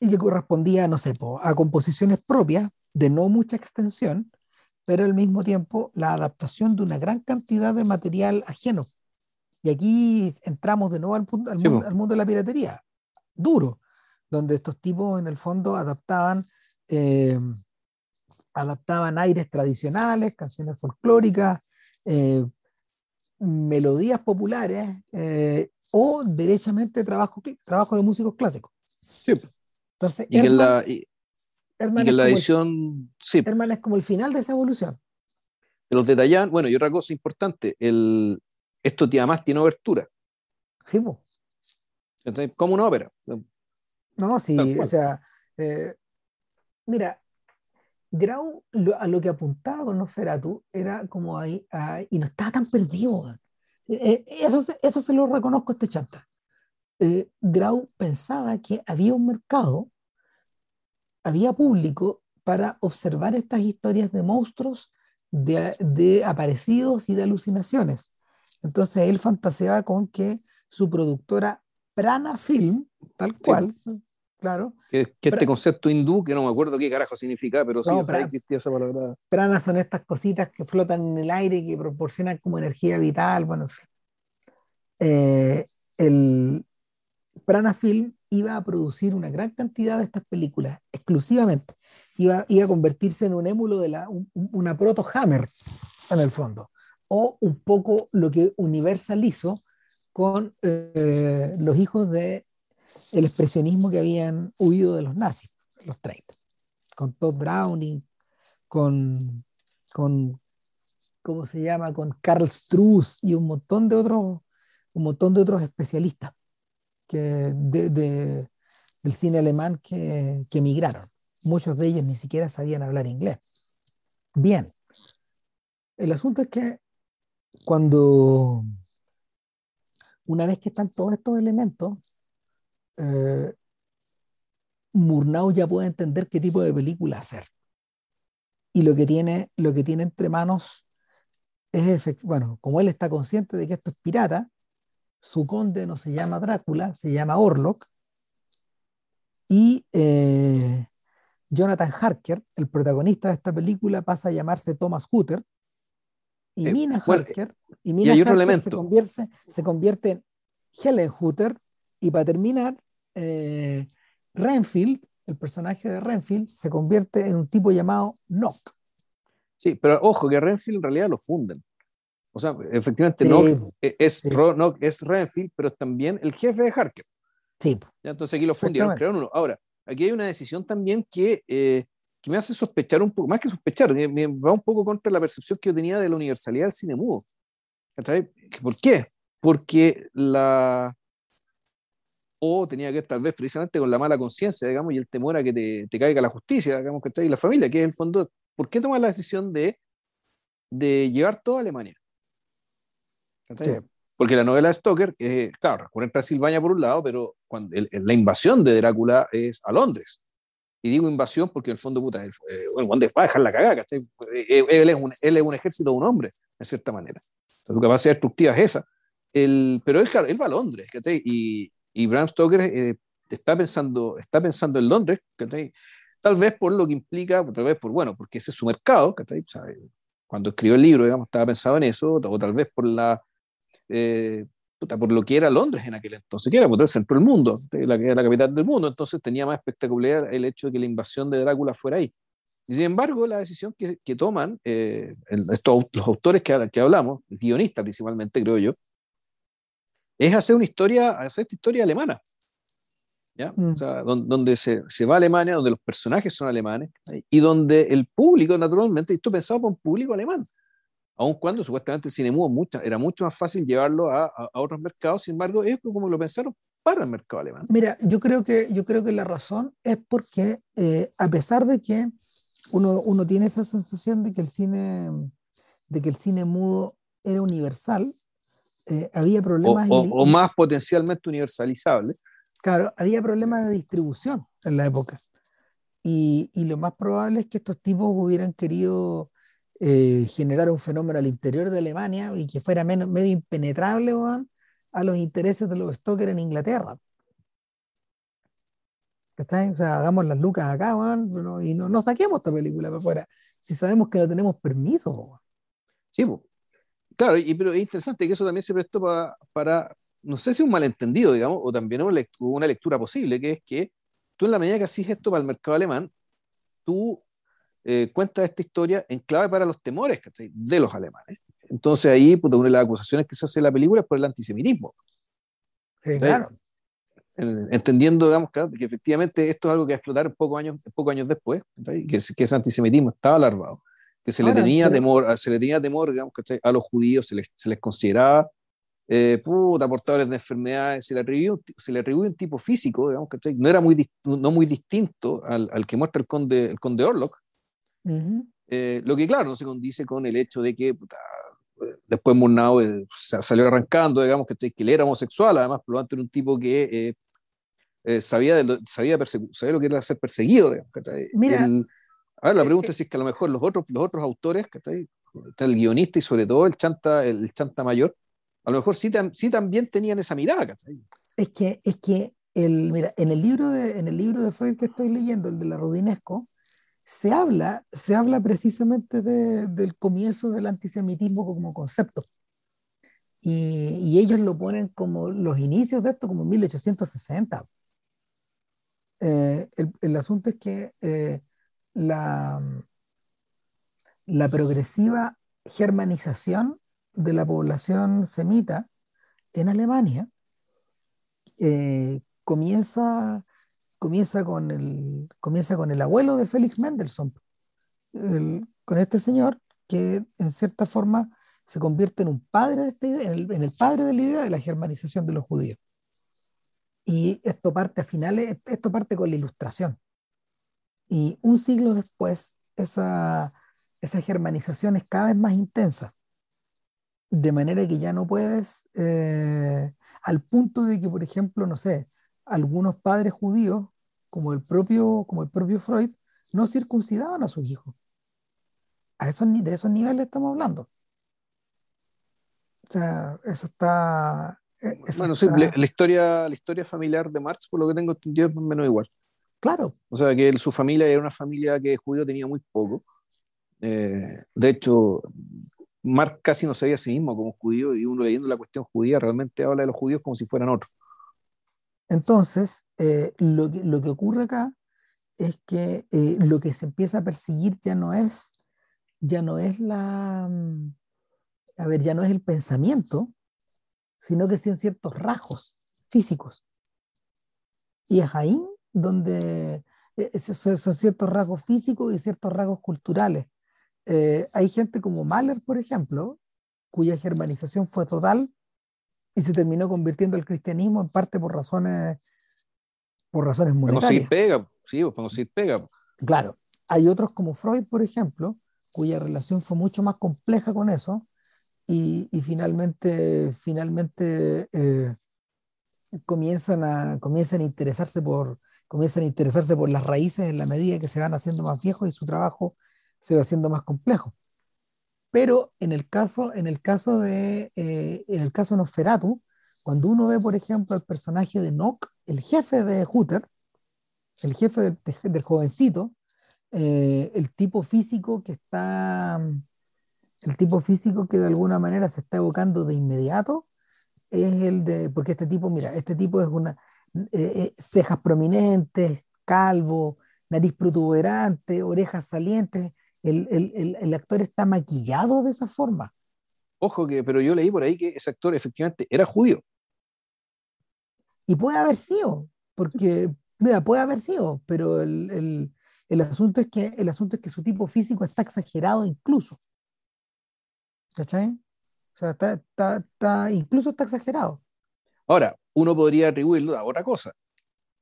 y que correspondía, no sé, a composiciones propias de no mucha extensión, pero al mismo tiempo la adaptación de una gran cantidad de material ajeno. Y aquí entramos de nuevo al, al mundo de la piratería, duro, donde estos tipos en el fondo adaptaban eh, adaptaban aires tradicionales, canciones folclóricas, eh, melodías populares eh, o derechamente trabajo, trabajo de músicos clásicos. Entonces, y Herman, la, y, la edición... sí. Herman es como el final de esa evolución. Los detallan, bueno, y otra cosa importante, el, esto además tiene obertura. como una ópera. No, sí, o sea, Mira, Grau a lo que apuntaba con Nosferatu era como ahí, y no estaba tan perdido. Eh, eh, eso, eso se lo reconozco a este chanta. Eh, Grau pensaba que había un mercado, había público para observar estas historias de monstruos, de, de aparecidos y de alucinaciones. Entonces él fantaseaba con que su productora Prana Film, tal cual, Claro. Que, este concepto hindú, que no me acuerdo qué carajo significa, pero sí, existía esa palabra. Pranas son estas cositas que flotan en el aire y que proporcionan como energía vital, bueno, en fin. Eh, el Prana Film iba a producir una gran cantidad de estas películas exclusivamente. Iba, iba a convertirse en un émulo de la, una proto Hammer, en el fondo. O un poco lo que Universal hizo con eh, los hijos de el expresionismo que habían huido de los nazis, los 30, con Todd Browning, con, con ¿cómo se llama? Con Karl Struss y un montón de otros, un montón de otros especialistas que de, del cine alemán que, que emigraron. Muchos de ellos ni siquiera sabían hablar inglés. Bien. El asunto es que cuando una vez que están todos estos elementos, eh, Murnau ya puede entender qué tipo de película hacer. Y lo que tiene, lo que tiene entre manos es, bueno, como él está consciente de que esto es pirata, su conde no se llama Drácula, se llama Orlok. Y eh, Jonathan Harker, el protagonista de esta película, pasa a llamarse Thomas Hutter. Y Mina Harker, y Mina Harker se, convierte, se convierte en Helen Hutter. Y para terminar, eh, Renfield, el personaje de Renfield, se convierte en un tipo llamado Nock. Sí, pero ojo, que Renfield en realidad lo funden. O sea, efectivamente, Nock es, es Renfield, pero es también el jefe de Harker. Sí. entonces aquí lo fundieron, crearon uno. Ahora, aquí hay una decisión también que, eh, que me hace sospechar un poco, más que sospechar, me, va un poco contra la percepción que yo tenía de la universalidad del cine mudo. ¿Por qué? Porque la... O tenía que ver tal vez precisamente con la mala conciencia, digamos, y el temor a que te, te caiga la justicia, digamos, que y la familia, que es el fondo, ¿por qué tomar la decisión de, de llevar toda Alemania? Porque la novela de Stoker, eh, claro, recurre en Transilvania por un lado, pero cuando la invasión de Drácula es a Londres. Y digo invasión porque en el fondo, puta, el, eh, va a dejar la cagada, eh, eh, Él es, un, él es un ejército de un hombre, de cierta manera. Entonces, su capacidad destructiva es esa. El, pero él, él va a Londres, y, y Bram Stoker está, pensando, está pensando en Londres, tal vez por lo que implica, tal vez por, bueno, porque ese es su mercado, cuando escribió el libro, digamos, estaba pensado en eso, o tal vez por la eh, por lo que era Londres en aquel entonces, que era el centro del mundo, la, la capital del mundo, entonces tenía más espectacular el hecho de que la invasión de Drácula fuera ahí. Y sin embargo, la decisión que, que toman eh, estos, los autores que, que hablamos, guionistas principalmente, creo yo, es hacer una historia, hacer esta historia alemana. ¿ya? Mm. O sea, donde, donde se, se, va a Alemania, donde los personajes son alemanes y donde el público, naturalmente, esto pensado por un público alemán aun cuando supuestamente el cine mudo era mucho más fácil llevarlo a, a, otros mercados, sin embargo, es como lo pensaron para el mercado alemán. Mira, yo creo que, yo creo que la razón es porque, eh, a pesar de que uno, uno tiene esa sensación de que el cine, de que el cine mudo era universal, eh, había problemas... O, o, más potencialmente universalizables. Claro, había problemas de distribución en la época. Y, y, lo más probable es que estos tipos hubieran querido eh, generar un fenómeno al interior de Alemania y que fuera menos, medio impenetrable a los intereses de los Stoker en Inglaterra. ¿Cachai? O sea, hagamos las lucas acá, y no, no, saquemos esta película para afuera, si sabemos que no tenemos permiso. Sí, claro, y, pero es interesante que eso también se prestó para, no sé si un malentendido, digamos, o también una lectura, una lectura posible, que es que tú en la medida que haces esto para el mercado alemán, tú eh, cuenta esta historia en clave para los temores de los alemanes. Entonces ahí, pues, una de las acusaciones que se hace en la película es por el antisemitismo. claro. Entendiendo, digamos, que, efectivamente esto es algo que va a explotar pocos años, pocos años después, que, que, ese antisemitismo estaba alarmado, que se, le tenía temor, se le tenía temor, digamos, a los judíos se les, se les consideraba eh, puta, portadores de enfermedades, se le atribuye, se le atribuye un tipo físico, digamos, que no era muy, no muy distinto al, al, que muestra el conde, el conde Orlok, eh, lo que, claro, no se condice con el hecho de que después Murnau eh, salió arrancando, digamos, que, que él era homosexual, además, por lo tanto, era un tipo que eh, sabía, de lo, sabía, sabía, lo que era ser perseguido. Digamos, Mira, a ver, la pregunta es si es que a lo mejor los otros, los otros autores, está el guionista y sobre todo el chanta, el chanta mayor, a lo mejor sí, sí también tenían esa mirada. Es que, es que el, mira, en, el libro de, en el libro de Freud que estoy leyendo, el de la Rudinesco, se habla, se habla precisamente del comienzo del antisemitismo como concepto. Y, ellos lo ponen como los inicios de esto, como 1860. Eh, el, asunto es que eh, la, la progresiva germanización de la población semita en Alemania eh, comienza comienza con el, comienza con el abuelo de Félix Mendelssohn, con este señor que en cierta forma se convierte en un padre de esta idea, en el, padre de la idea de la germanización de los judíos. Y esto parte a finales, esto parte con la ilustración. Y un siglo después, esa, esa germanización es cada vez más intensa. De manera que ya no puedes, eh, al punto de que, por ejemplo, no sé, algunos padres judíos como el propio, como el propio Freud, no circuncidaban a sus hijos. A esos, de esos niveles estamos hablando. O sea, eso está... E, bueno, sí, la, historia, la historia familiar de Marx, por lo que tengo entendido, es menos igual. Claro. O sea, que su familia era una familia que judío tenía muy poco. Eh, de hecho, Marx casi no sabía a sí mismo como judío y uno leyendo la cuestión judía realmente habla de los judíos como si fueran otros. Entonces, eh, lo, que, lo, que, ocurre acá es que eh, lo que se empieza a perseguir ya no es, ya no es la, mm, a ver, ya no es el pensamiento, sino que son ciertos rasgos físicos. Y es ahí donde, eh, son, ciertos rasgos físicos y ciertos rasgos culturales. Hay gente como Mahler, por ejemplo, cuya germanización fue total y se terminó convirtiendo el cristianismo en parte por razones por razones monetarias. pega, sí, pues, pega. Claro, hay otros como Freud, por ejemplo, cuya relación fue mucho más compleja con eso y, y finalmente, finalmente eh, comienzan, a, comienzan a interesarse por comienzan a interesarse por las raíces en la medida que se van haciendo más viejos y su trabajo se va haciendo más complejo. Pero en el caso, en el caso de eh, en el caso Nosferatu, cuando uno ve, por ejemplo, el personaje de Nock, el jefe de Hooter, el jefe del, del jovencito, eh, el tipo físico que está, el tipo físico que de alguna manera se está evocando de inmediato, es el de, porque este tipo, mira, este tipo es una, eh, cejas prominentes, calvo, nariz protuberante, orejas salientes, el, actor está maquillado de esa forma. Ojo que, pero yo leí por ahí que ese actor efectivamente era judío. Y puede haber sido, porque, mira, puede haber sido, pero el, asunto es que, el asunto es que su tipo físico está exagerado incluso. ¿Cachai? O sea, está, incluso está exagerado. Ahora, uno podría atribuirlo a otra cosa,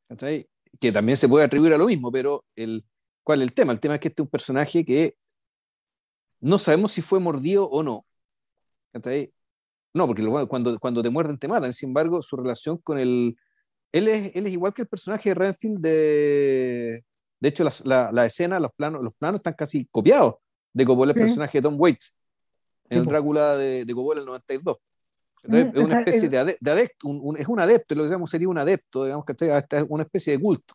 ¿cachai? que también se puede atribuir a lo mismo, pero el, ¿Cuál es el tema? El tema es que este es un personaje que no sabemos si fue mordido o no. No, porque cuando, cuando te muerden te matan. Sin embargo, su relación con el... Él es, él es igual que el personaje de Renfield de... De hecho, la, la, escena, los planos, los planos están casi copiados de Coppola, el personaje de Tom Waits, en el Drácula de, de Coppola el 92. Mm, es una especie de, adepto, es un adepto, lo que llamamos sería un adepto, digamos que es una especie de culto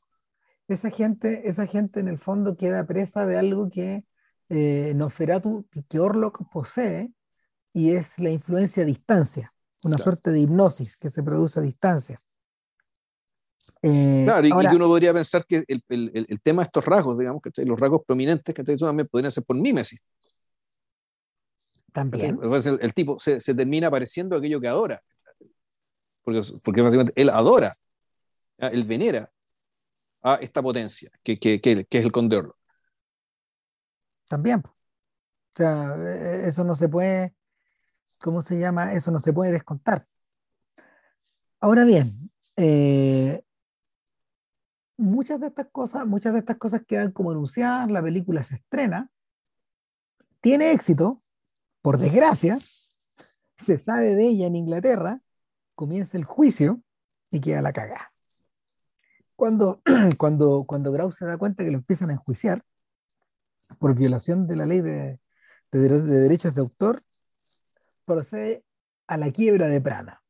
esa gente, esa gente en el fondo queda presa de algo que eh, Nosferatu, que Orlok posee, y es la influencia a distancia, una suerte de hipnosis que se produce a distancia. Eh, claro, y, uno podría pensar que el, el, el, tema de estos rasgos, digamos, que los rasgos prominentes, que también podrían ser por mímesis. También. El, el tipo se, se, termina pareciendo aquello que adora, porque, porque básicamente él adora, él venera, a esta potencia, que, que, que, es el condor. También. O sea, e, eso no se puede, ¿cómo se llama? Eso no se puede descontar. Ahora bien, eh, muchas de estas cosas, muchas de estas cosas quedan como anunciadas, la película se estrena, tiene éxito, por desgracia, se sabe de ella en Inglaterra, comienza el juicio y queda la cagada cuando, cuando, cuando Grau se da cuenta que lo empiezan a enjuiciar por violación de la ley de, de, derechos de autor, procede a la quiebra de Prana.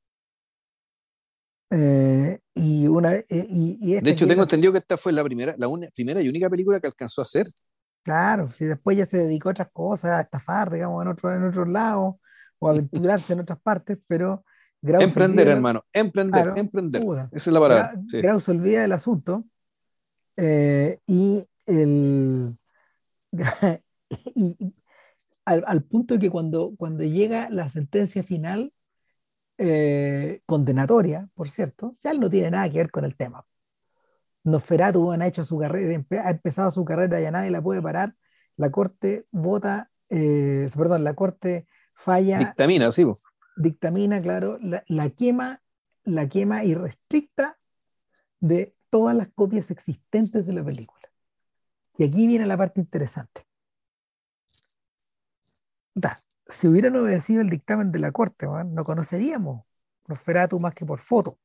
Eh, y una, eh, y, de hecho, tengo entendido que esta fue la primera, la primera y única película que alcanzó a hacer. Claro, y después ya se dedicó a otras cosas, a estafar, digamos, en otro, en otros lados, o a aventurarse en otras partes, pero emprender, hermano, emprender, emprender. Esa es la palabra. Grau se olvida del asunto eh, y, el, y al, punto de que cuando, cuando llega la sentencia final, eh, condenatoria, por cierto, ya no tiene nada que ver con el tema. Nosferatu ha hecho su carrera, ha empezado su carrera, ya nadie la puede parar. La corte vota, eh, perdón, la corte falla. Dictamina, sí dictamina, claro, la, quema, la quema irrestricta de todas las copias existentes de la película. Y aquí viene la parte interesante. si hubieran obedecido el dictamen de la corte, no conoceríamos Nosferatu más que por foto.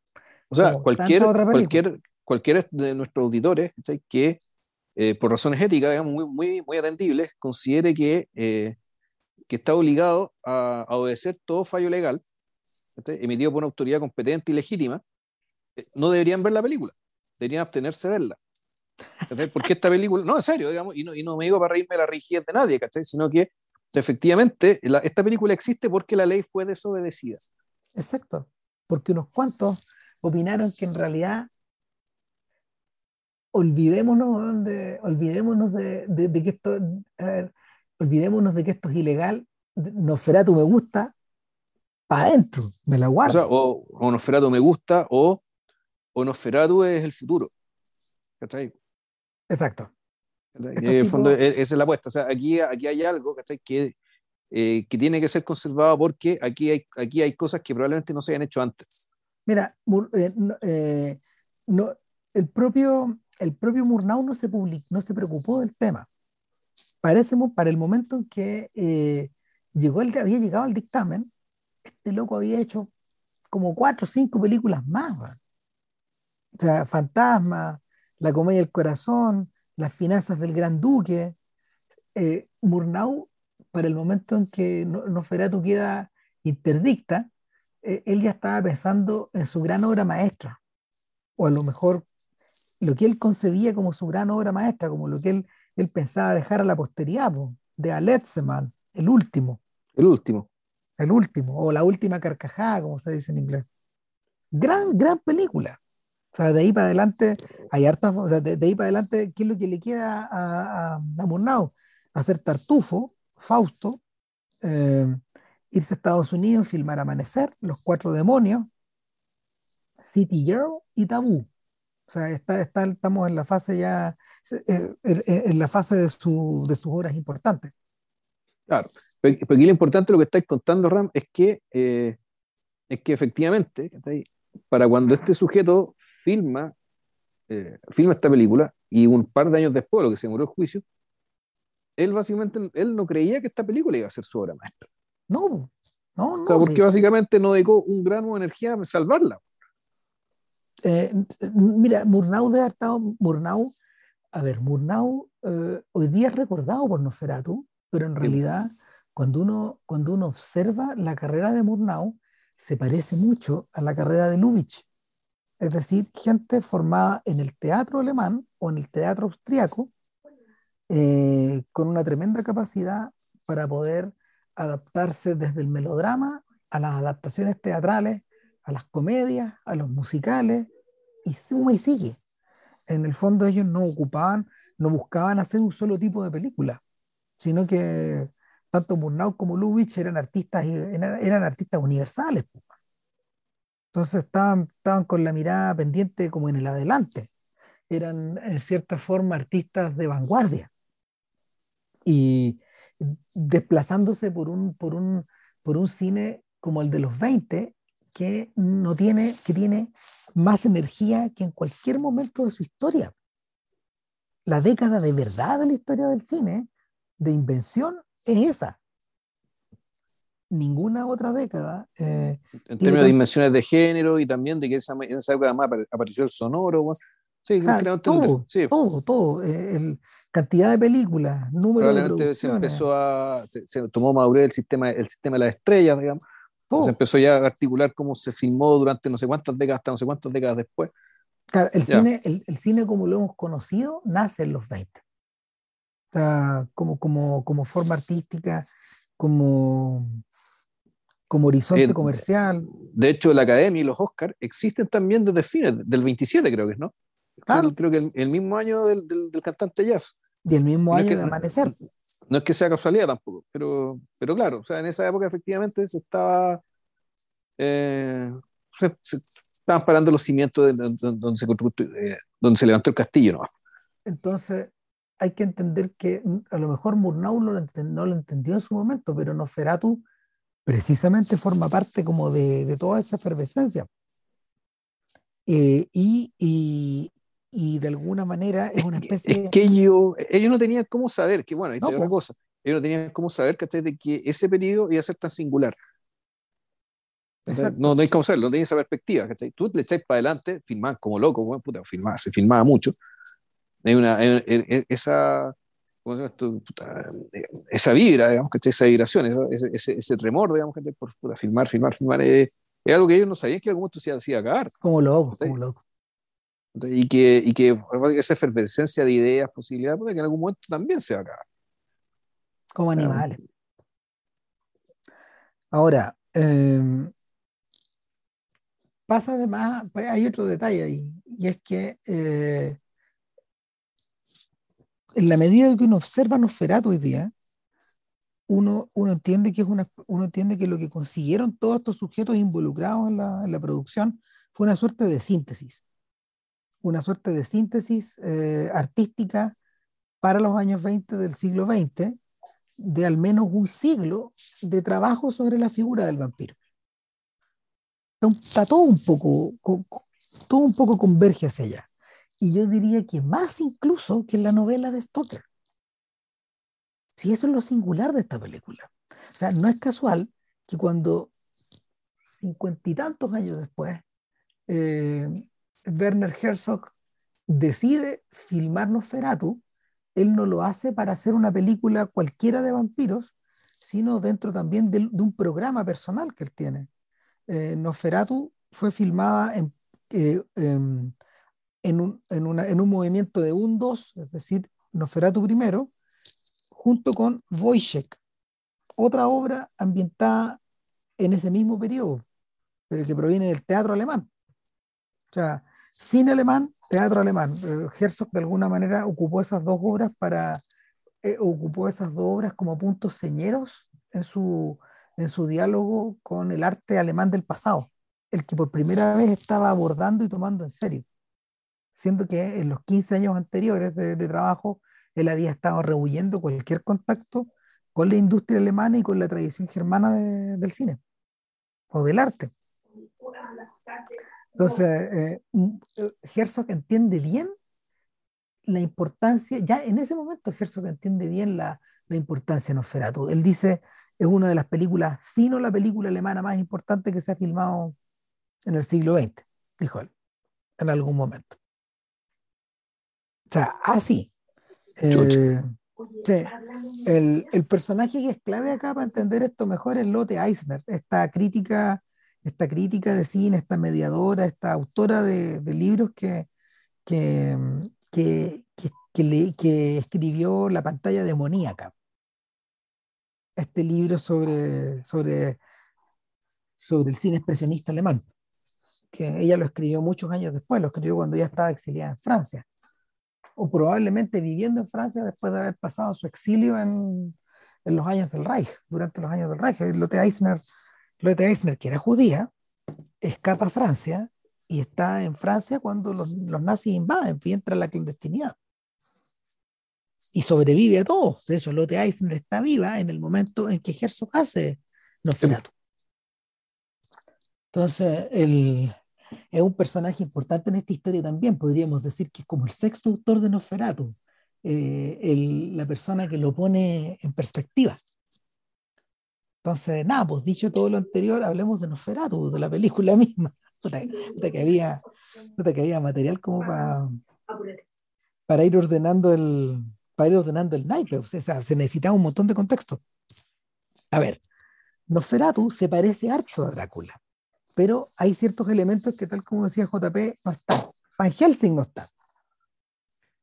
O sea, cualquier, cualquier, cualquier de nuestros auditores que eh, por razones éticas, muy, muy, muy atendibles, considere que eh, que está obligado a, obedecer todo fallo legal emitido por una autoridad competente y legítima, eh, no deberían ver la película, deberían abstenerse de verla. Porque esta película, no, en serio, digamos, y no, me digo para reírme la rigidez de nadie, ¿cachai? sino que efectivamente esta película existe porque la ley fue desobedecida. Exacto, porque unos cuantos opinaron que en realidad olvidémonos de, olvidémonos de, de, que esto, olvidémonos de que esto es ilegal, Nosferatu me gusta, para adentro, me la guardo. O, o, Nosferatu me gusta, o, o Nosferatu es el futuro. Exacto. En el fondo, e, esa es la apuesta. O sea, aquí, aquí hay algo que, eh, que tiene que ser conservado porque aquí hay, aquí hay cosas que probablemente no se hayan hecho antes. Mira, eh, eh, no, el, propio, el propio Murnau no se, no se preocupó del tema. Para el momento en que llegó el, había llegado al dictamen, este loco había hecho como cuatro o cinco películas más. O sea, Fantasma, La Comedia del Corazón, Las Finanzas del Gran Duque. Eh, Murnau, para el momento en que Noferatu queda interdicta, eh, él ya estaba pensando en su gran obra maestra, o a lo mejor lo que él concebía como su gran obra maestra, como lo que él, él pensaba dejar a la posteridad, de Aletzman, el último. El último. El último, o la última carcajada, como se dice en inglés. Gran, gran película. O sea, de ahí para adelante, hay hartas, o sea, de, ahí para adelante, ¿qué es lo que le queda a, a, a Murnau? Hacer Tartufo, Fausto, eh, irse a Estados Unidos, filmar Amanecer, Los Cuatro Demonios, City Girl y Tabú. O sea, está, está, estamos en la fase ya, eh, en la fase de, su, de sus obras importantes. Claro, pero aquí lo importante lo que estáis contando, Ram, es que, eh, es que efectivamente, para cuando este sujeto filma, eh, filma esta película y un par de años después, lo que se murió el juicio, él básicamente él no creía que esta película iba a ser su obra maestra. No, no, no. porque básicamente no dedicó un grano de energía a salvarla. Eh, mira, Murnau de estado, Murnau, a ver, Murnau hoy día es recordado por Nosferatu, pero en realidad cuando uno, cuando uno observa la carrera de Murnau, se parece mucho a la carrera de Lubitsch. Es decir, gente formada en el teatro alemán o en el teatro austriaco, eh, con una tremenda capacidad para poder adaptarse desde el melodrama a las adaptaciones teatrales, a las comedias, a los musicales, y suma y sigue. En el fondo ellos no ocupaban, no buscaban hacer un solo tipo de película, sino que tanto Murnau como Lubitsch eran artistas, eran, artistas universales. Entonces estaban, estaban con la mirada pendiente como en el adelante. Eran en cierta forma artistas de vanguardia. Y desplazándose por un, por un, por un cine como el de los 20, que, no tiene, que tiene más energía que en cualquier momento de su historia. La década de verdad de la historia del cine, de invención, es esa. Ninguna otra década. Eh, en términos de dimensiones de género y también de que esa, en esa época además apareció el sonoro. Sí, todo, sí. todo, todo, eh, cantidad de películas, número de producciones. se empezó a, se, tomó madurez el sistema, el sistema de las estrellas, digamos. Se empezó ya a articular cómo se filmó durante no sé cuántas décadas, hasta no sé cuántas décadas después. Claro, el, cine, el, el, cine como lo hemos conocido nace en los 20 como, como, como forma artística, como, como horizonte eh, comercial. De hecho, la Academia y los Oscars existen también desde fines del 27, creo que es, ¿no? Claro. Creo, que el, mismo año del, del, cantante jazz. Y el mismo año de Amanecer. No, es que sea casualidad tampoco, pero, pero claro, o sea, en esa época efectivamente se estaba. Eh, se, estaban parando los cimientos de, donde, se, eh, donde se levantó el castillo, ¿no? Entonces, hay que entender que mm, a lo mejor Murnau no lo, entendió en su momento, pero Noferatu precisamente forma parte como de, toda esa efervescencia. Eh, y, y, de alguna manera es una especie es que ellos, ellos no tenían cómo saber, que bueno, otra cosa, ellos no tenían cómo saber de que ese periodo iba a ser tan singular. no, no hay cómo saberlo, no tenían esa perspectiva. Tú le echas para adelante, filmaban como loco, bueno, puta, se filmaba mucho, hay una, esa, ¿cómo se llama esa vibra, digamos, que esa vibración, ese, ese, ese, tremor, digamos, que por filmar, filmar, filmar, es, algo que ellos no sabían que algún momento se hacía acabar. Como loco, como loco. Y que, y que esa efervescencia de ideas, posibilidades, puede que en algún momento también se va a acabar. Como animales. Ahora, em, pasa además, pues, hay otro detalle ahí, y es que eh, en la medida que uno observa Nosferatu hoy día, uno, uno, entiende que es una, uno entiende que lo que consiguieron todos estos sujetos involucrados en la, en la producción fue una suerte de síntesis. Una suerte de síntesis eh, artística para los años 20 del siglo XX de al menos un siglo de trabajo sobre la figura del vampiro. Está todo un poco, todo un poco converge hacia allá. Y yo diría que más incluso que en la novela de Stoker. Si eso es lo singular de esta película. O sea, no es casual que cuando cincuenta y tantos años después, eh, Werner Herzog decide filmar Nosferatu, él no lo hace para hacer una película cualquiera de vampiros, sino dentro también de, un programa personal que él tiene. Eh, Nosferatu fue filmada en, eh, em, en, un, movimiento de un dos, es decir, Nosferatu primero, junto con Wojciech, otra obra ambientada en ese mismo periodo, pero que proviene del teatro alemán. O sea, cine alemán, teatro alemán. Eh, Herzog de alguna manera ocupó esas dos obras para, eh, ocupó esas dos obras como puntos señeros en su, en su diálogo con el arte alemán del pasado, el que por primera vez estaba abordando y tomando en serio, siendo que en los 15 años anteriores de, trabajo él había estado rehuyendo cualquier contacto con la industria alemana y con la tradición germana del cine o del arte. Entonces, eh, eh, Herzog entiende bien la importancia, ya en ese momento Herzog entiende bien la, la importancia de Nosferatu. Él dice, es una de las películas, si no la película alemana más importante que se ha filmado en el siglo XX, dijo él, en algún momento. O sea, así. Eh, el, el, personaje que es clave acá para entender esto mejor es Lotte Eisner, esta crítica esta crítica de cine, esta mediadora, esta autora de, libros que, que, que, que, escribió La pantalla demoníaca. Este libro sobre, sobre, sobre el cine expresionista alemán, que ella lo escribió muchos años después, lo escribió cuando ella estaba exiliada en Francia, o probablemente viviendo en Francia después de haber pasado su exilio en, en los años del Reich, durante los años del Reich. Lotte Eisner Lotte Eisner, que era judía, escapa a Francia y está en Francia cuando los, nazis invaden y entra la clandestinidad. Y sobrevive a todos. De eso, Lotte Eisner está viva en el momento en que Herzog hace Nosferatu. Entonces, es un personaje importante en esta historia también. Podríamos decir que es como el sexto autor de Nosferatu, eh, la persona que lo pone en perspectiva. Entonces, nada, pues dicho todo lo anterior, hablemos de Nosferatu, de la película misma. que, había, que había material como para, para ir ordenando el para ir ordenando el naipe. O sea, se necesitaba un montón de contexto. A ver, Nosferatu se parece harto a Drácula, pero hay ciertos elementos que, tal como decía JP, no están. Van Helsing no está.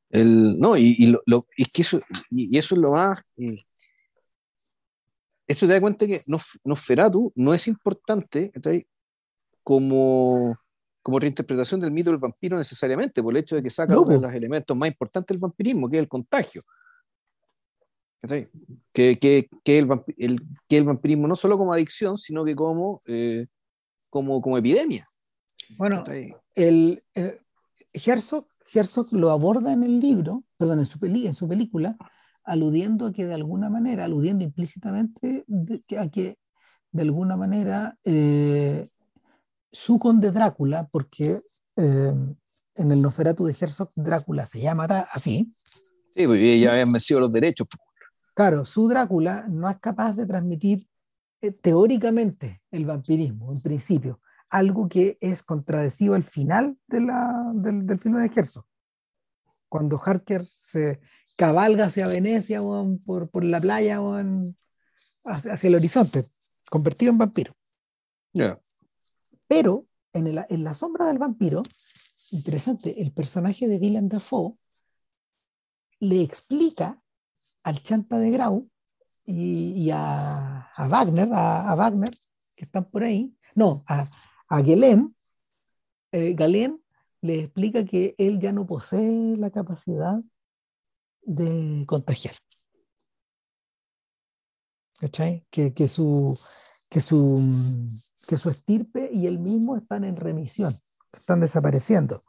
El, no, y, lo, es que eso, y, eso es lo más, eh, esto te da cuenta que Nosferatu no es importante como, como reinterpretación del mito del vampiro necesariamente, por el hecho de que saca uno de los elementos más importantes del vampirismo, que es el contagio. Que, que, que, el, el, que el vampirismo no solo como adicción, sino que como, eh, como, como epidemia. Bueno, el, eh, Herzog, Herzog lo aborda en el libro, perdón, en su, peli, en su película, aludiendo a que de alguna manera, aludiendo implícitamente a que de alguna manera eh, su conde Drácula, porque eh, en el Noferatu de Herzog Drácula se llama así. Sí, porque ya habían vencido los derechos. Claro, su Drácula no es capaz de transmitir eh, teóricamente el vampirismo, en principio, algo que es contradecido al final de la, del, del filme de Herzog. Cuando Harker se, cabalga hacia Venecia por, por, la playa o hacia, hacia, el horizonte, convertido en vampiro. Pero en, el, en, la sombra del vampiro, interesante, el personaje de Willem Dafoe le explica al chanta de Grau y, y a, a, Wagner, a, a, Wagner, que están por ahí, no, a, a Galen, eh, Galen le explica que él ya no posee la capacidad de contagiar. ¿Cachai? Que, que, su, que, su, que su estirpe y él mismo están en remisión, están desapareciendo.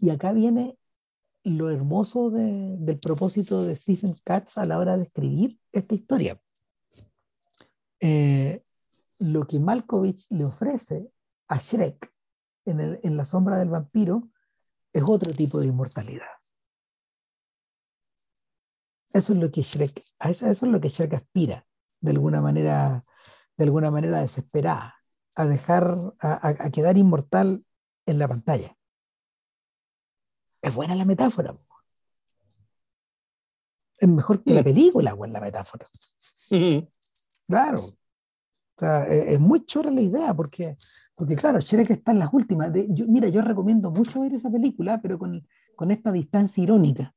y acá viene lo hermoso del propósito de Stephen Katz a la hora de escribir esta historia. Eh, lo que Malkovich le ofrece a Shrek en, en la sombra del vampiro es otro tipo de inmortalidad. Eso es lo que Shrek, eso, eso es lo que Shrek aspira, de alguna manera, de alguna manera desesperada, a dejar, a, quedar inmortal en la pantalla. Es buena la metáfora. Es mejor que la película, o en la metáfora. Claro. es, muy chora la idea, porque, porque claro, Shrek está en las últimas. mira, yo recomiendo mucho ver esa película, pero con, con esta distancia irónica.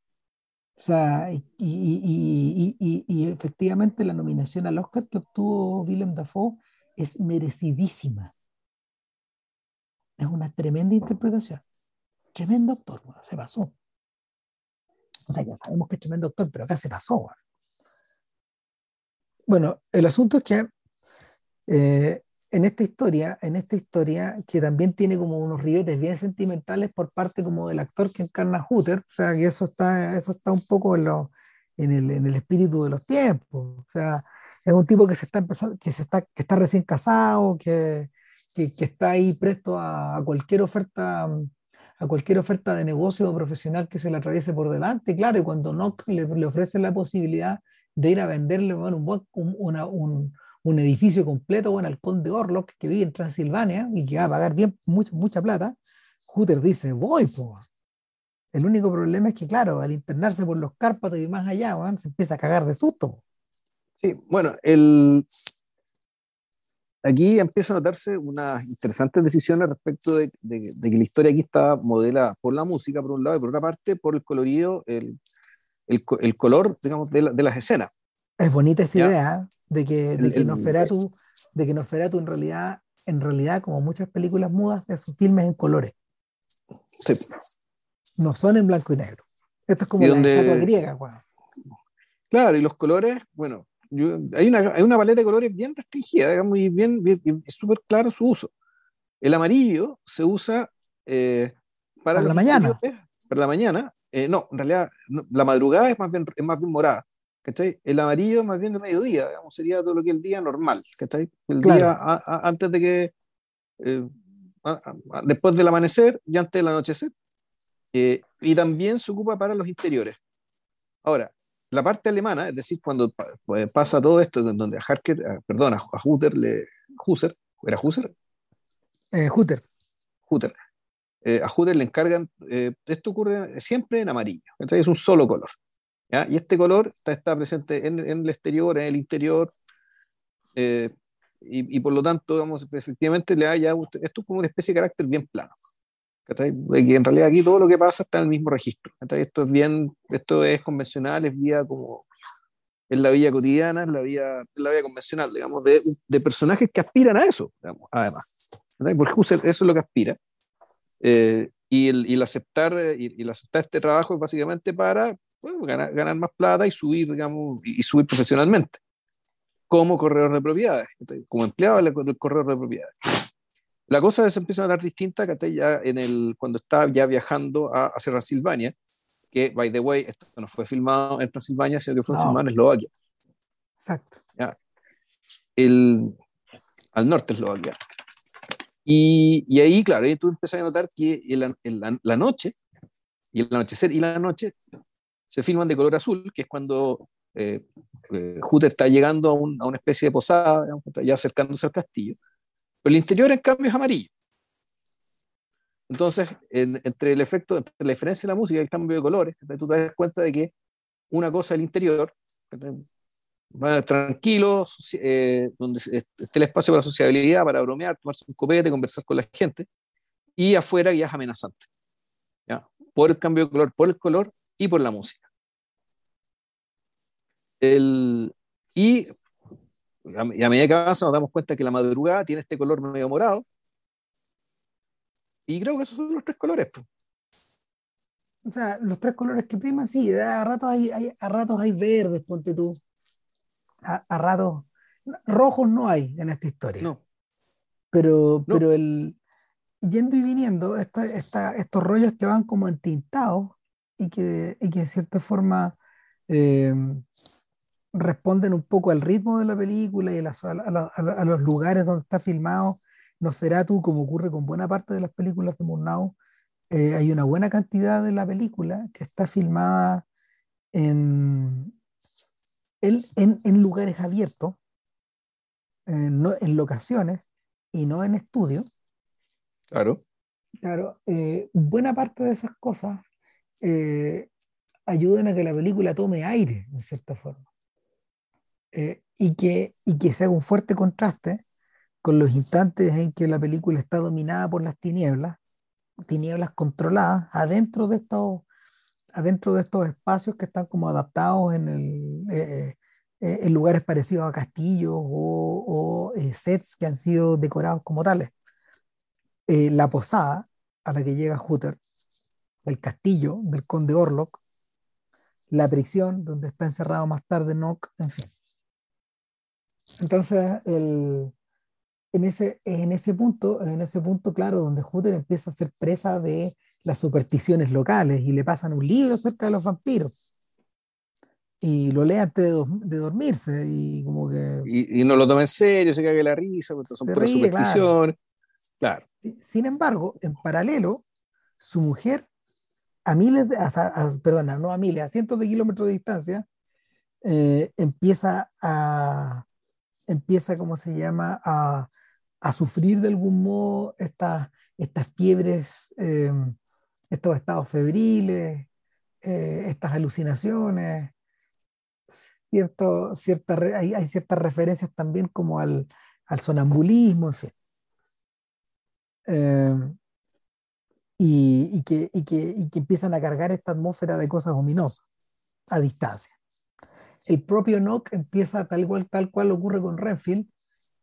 O sea, y, y, y, y, efectivamente la nominación al Oscar que obtuvo Willem Dafoe es merecidísima. Es una tremenda interpretación. Tremendo actor, se pasó. O sea, ya sabemos que es tremendo actor, pero acá se pasó. Bueno, el asunto es que eh, en esta historia, en esta historia que también tiene como unos ribetes bien sentimentales por parte como del actor que encarna Hooter, o sea, que eso está, eso está un poco en, lo, en, el, en el espíritu de los tiempos, o sea, es un tipo que se está empezando, que se está, que está recién casado, que, que, que está ahí presto a, a, cualquier oferta, a cualquier oferta de negocio o profesional que se le atraviese por delante, claro, y cuando Nock le, le ofrece la posibilidad de ir a venderle bueno, un, una, un, un edificio completo, bueno, al conde Orlok, que vive en Transilvania y que va a pagar bien mucha, mucha plata, Hooter dice, voy, po. El único problema es que, claro, al internarse por los Cárpatos y más allá, se empieza a cagar de susto. Sí, bueno, el... aquí empieza a notarse unas interesantes decisiones respecto de, que la historia aquí está modelada por la música, por un lado, y por otra parte, por el colorido, el, el, color, digamos, de, de las escenas. Es bonita esa idea ¿eh? de que, de que Nosferatu, de que Nosferatu en realidad, en realidad, como muchas películas mudas, es un filme en colores. Sí. No son en blanco y negro. Esto es como la estatua griega, Claro, y los colores, bueno, hay, una, hay una paleta de colores bien restringida, digamos, y bien, es súper claro su uso. El amarillo se usa eh, para, la mañana. Para la mañana. Eh, no, en realidad, la madrugada es más bien, es más bien morada. El amarillo más bien de mediodía, digamos, sería todo lo que el día normal, ¿cachai? El día antes de que, eh, después del amanecer y antes del anochecer. Eh, y también se ocupa para los interiores. Ahora, la parte alemana, es decir, cuando pues, pasa todo esto, donde a Harker, perdón, a, Hutter le, Husser, ¿era Husser? Eh, Hutter. Hutter. Eh, a Hutter le encargan, esto ocurre siempre en amarillo, entonces es un solo color. Y este color está, está presente en, en, el exterior, en el interior, eh, y, y, por lo tanto, digamos, efectivamente, le da ya, esto es como una especie de carácter bien plano. En realidad aquí todo lo que pasa está en el mismo registro. Esto es bien, esto es convencional, es vía como en la vida cotidiana, es la vida, la vida convencional, digamos, de, de, personajes que aspiran a eso, digamos, además. Porque eso es lo que aspira. Eh, y, el, y, el, aceptar, y, y el aceptar este trabajo es básicamente para ganar, ganar, más plata y subir, digamos, y, subir profesionalmente, como corredor de propiedades, como empleado del, corredor de propiedades. La cosa se empieza a dar distinta ya en el, cuando estaba ya viajando a, a Transilvania, que, by the way, esto no fue filmado en Transilvania, sino que fue filmado en Eslovaquia. Exacto. ¿Ya? El, al norte de Eslovaquia. Y, y, ahí, claro, ahí tú empiezas a notar que en la, la, noche, y el anochecer y la noche se filman de color azul, que es cuando eh, eh está llegando a, a, una especie de posada, ya acercándose al castillo. Pero el interior, en cambio, es amarillo. Entonces, entre el efecto, entre la diferencia de la música y el cambio de colores, tú te das cuenta de que una cosa el interior, tranquilo, eh, donde esté el espacio para la sociabilidad, para bromear, tomarse un copete, conversar con la gente, y afuera ya es amenazante. ¿ya? Por el cambio de color, por el color y por la música. El, y, a, medida que avanza nos damos cuenta que la madrugada tiene este color medio morado. Y creo que esos son los tres colores. O sea, los tres colores que priman, sí, a ratos hay, a ratos hay verdes, ponte tú. A, ratos. Rojos no hay en esta historia. No. Pero, pero el. yendo y viniendo, esta, esta, estos rollos que van como entintados y que, y que de cierta forma eh, responden un poco al ritmo de la película y a, las, a, a, a, los lugares donde está filmado Nosferatu, como ocurre con buena parte de las películas de Murnau, eh, hay una buena cantidad de la película que está filmada en, en, en, en lugares abiertos, no, en locaciones y no en estudio. Claro. Claro, eh, buena parte de esas cosas eh, ayudan a que la película tome aire, de cierta forma. Eh, y, que, y que se haga un fuerte contraste con los instantes en que la película está dominada por las tinieblas, tinieblas controladas, adentro de estos, adentro de estos espacios que están como adaptados en, el, eh, eh, en lugares parecidos a castillos o, o sets que han sido decorados como tales. la posada a la que llega Hooter, el castillo del conde Orlok, la prisión donde está encerrado más tarde Nock, en fin. Entonces, el, en, ese, en, ese punto, en ese punto, claro, donde Hooter empieza a ser presa de las supersticiones locales y le pasan un libro acerca de los vampiros. Y lo lee antes de, do, de dormirse y como que... Y, y, no lo toma en serio, se cae la risa, porque son puras supersticiones. Claro. claro. Sin embargo, en paralelo, su mujer, a miles, de, perdona, no a miles, a cientos de kilómetros de distancia, eh, empieza a, empieza, ¿cómo se llama?, a, a sufrir de algún modo estas, estas fiebres, eh, estos estados febriles, eh, estas alucinaciones, cierto, hay, ciertas referencias también como al, al sonambulismo, en fin. Y, que, y, que, y que empiezan a cargar esta atmósfera de cosas ominosas a distancia el propio Nock empieza tal cual, tal cual ocurre con Renfield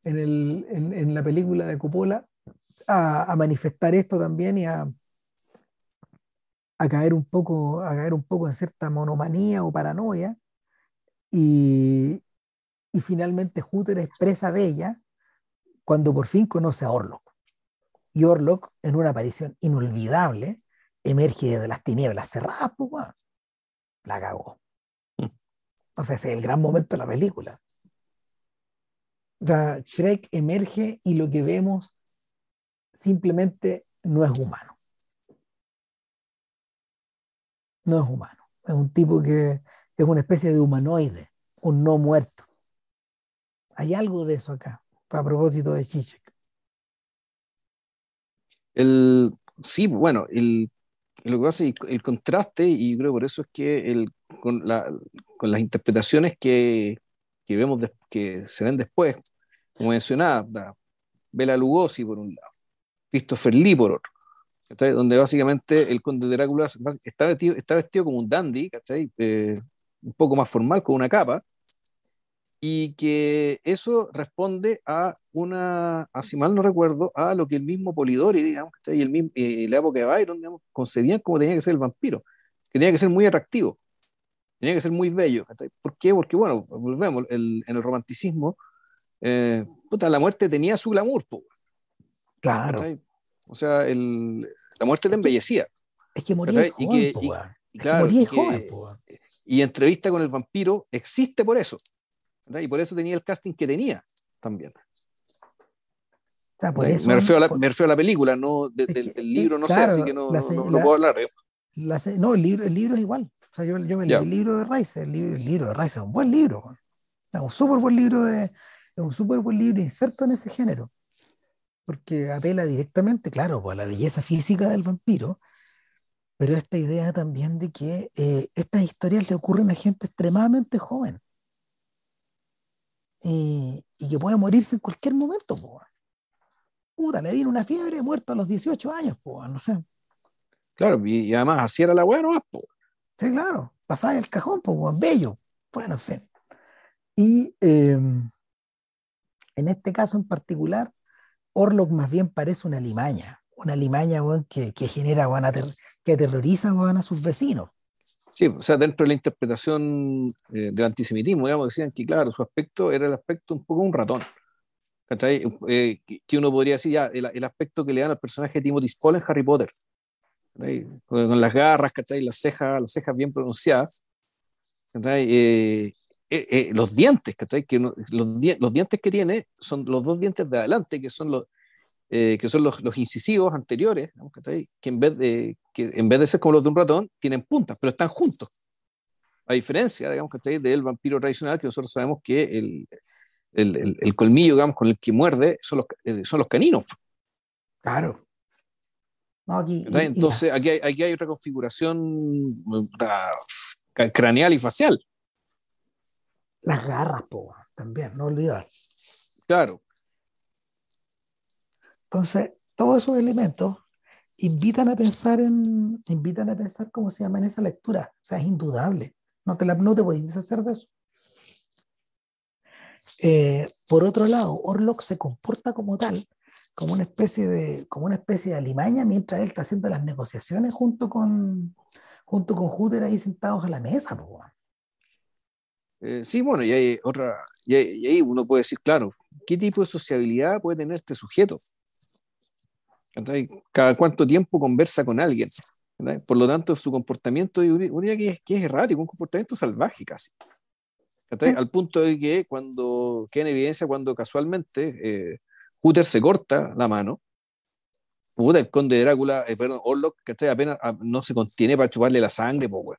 en, el, en, la película de Coppola, a, a, manifestar esto también y a, a, caer un poco, a caer un poco en cierta monomanía o paranoia. Y, y finalmente Hooter expresa de ella cuando por fin conoce a Orlok. Y Orlok, en una aparición inolvidable, emerge de las tinieblas cerradas, pues, la cagó. O sea, ese es el gran momento de la película. O sea, Shrek emerge y lo que vemos simplemente no es humano. No es humano. Es un tipo que es una especie de humanoide, un no muerto. Hay algo de eso acá, a propósito de Chichek. El, sí, bueno, el, lo que pasa es el contraste, y creo por eso es que el, con, la, con las interpretaciones que, que vemos de, que se ven después, como mencionaba, Bela Lugosi por un lado, Christopher Lee por otro, donde básicamente el conde de Drácula está vestido, está vestido como un dandy, eh, un poco más formal, con una capa, y que eso responde a una, a, si mal no recuerdo, a lo que el mismo Polidori, digamos, y el mismo, y la época de Byron, digamos, concebían como tenía que ser el vampiro, que tenía que ser muy atractivo, tenía que ser muy bello. ¿Por qué? Porque, bueno, volvemos, el, en el romanticismo, eh, puta, la muerte tenía su glamour. Po, claro. O sea, el, la muerte te embellecía. Es que moría joven, y, que, po, y, y, claro, es que joven, po, y entrevista con el vampiro existe por eso. ¿Verdad? Y por eso tenía el casting que tenía también. O sea, por eso, me, refiero la, por... me, refiero a la, película, no de, de, del libro, no claro, sé, así que no, la, no, no, no puedo hablar. ¿eh? La, no, el libro, el libro es igual. O sea, yo, yo me leí el libro de Rice, el libro, el libro de Rice es un buen libro. Es un súper buen libro de, es un súper buen libro inserto en ese género. Porque apela directamente, claro, pues, a la belleza física del vampiro, pero esta idea también de que eh, estas historias le ocurren a gente extremadamente joven. Y, y que puede morirse en cualquier momento, pues. Puta, le viene una fiebre, muerto a los 18 años, pues, no sé. Claro, y, y además así era la weá nomás, pues. Sí, claro, pasaba el cajón, pues, bello. Bueno, en fin. Y eh, en este caso en particular, Orlok más bien parece una limaña, una limaña que, que, genera, ater que aterroriza a sus vecinos. Sí, o sea, dentro de la interpretación eh, del antisemitismo, digamos, decían que, claro, su aspecto era el aspecto un poco un ratón. Eh, que uno podría decir ya, el, aspecto que le dan al personaje de Timothy Spall en Harry Potter. Con, las garras, Las cejas, las cejas bien pronunciadas. Eh, eh, los dientes, Que los, los, dientes que tiene son los dos dientes de adelante, que son los, que son los, los, incisivos anteriores, que, en vez de, que en vez de ser como los de un ratón, tienen puntas, pero están juntos. A diferencia, digamos, del vampiro tradicional, que nosotros sabemos que el, el, el, colmillo, digamos, con el que muerde son los, eh, son los caninos. Claro. Entonces, aquí, hay, aquí hay otra configuración craneal y facial. Las garras, po, también, no olvidar. Claro. Entonces, todos esos elementos invitan a pensar en, invitan a pensar cómo se llama en esa lectura. O sea, es indudable. No te, la, no te puedes deshacer de eso. Eh, por otro lado, Orlok se comporta como tal, como una especie de, como una especie de alimaña mientras él está haciendo las negociaciones junto con, junto con Hooter ahí sentados a la mesa. Eh, sí, bueno, y hay otra, y, ahí uno puede decir, claro, ¿qué tipo de sociabilidad puede tener este sujeto? Cada cuánto tiempo conversa con alguien. Por lo tanto, su comportamiento, yo diría que es, que es errático, un comportamiento salvaje casi. Al punto de que cuando queda en evidencia cuando casualmente eh, se corta la mano, puta, el conde de Drácula, eh, perdón, Orlok, que apenas ah, no se contiene para chuparle la sangre, pues, güey.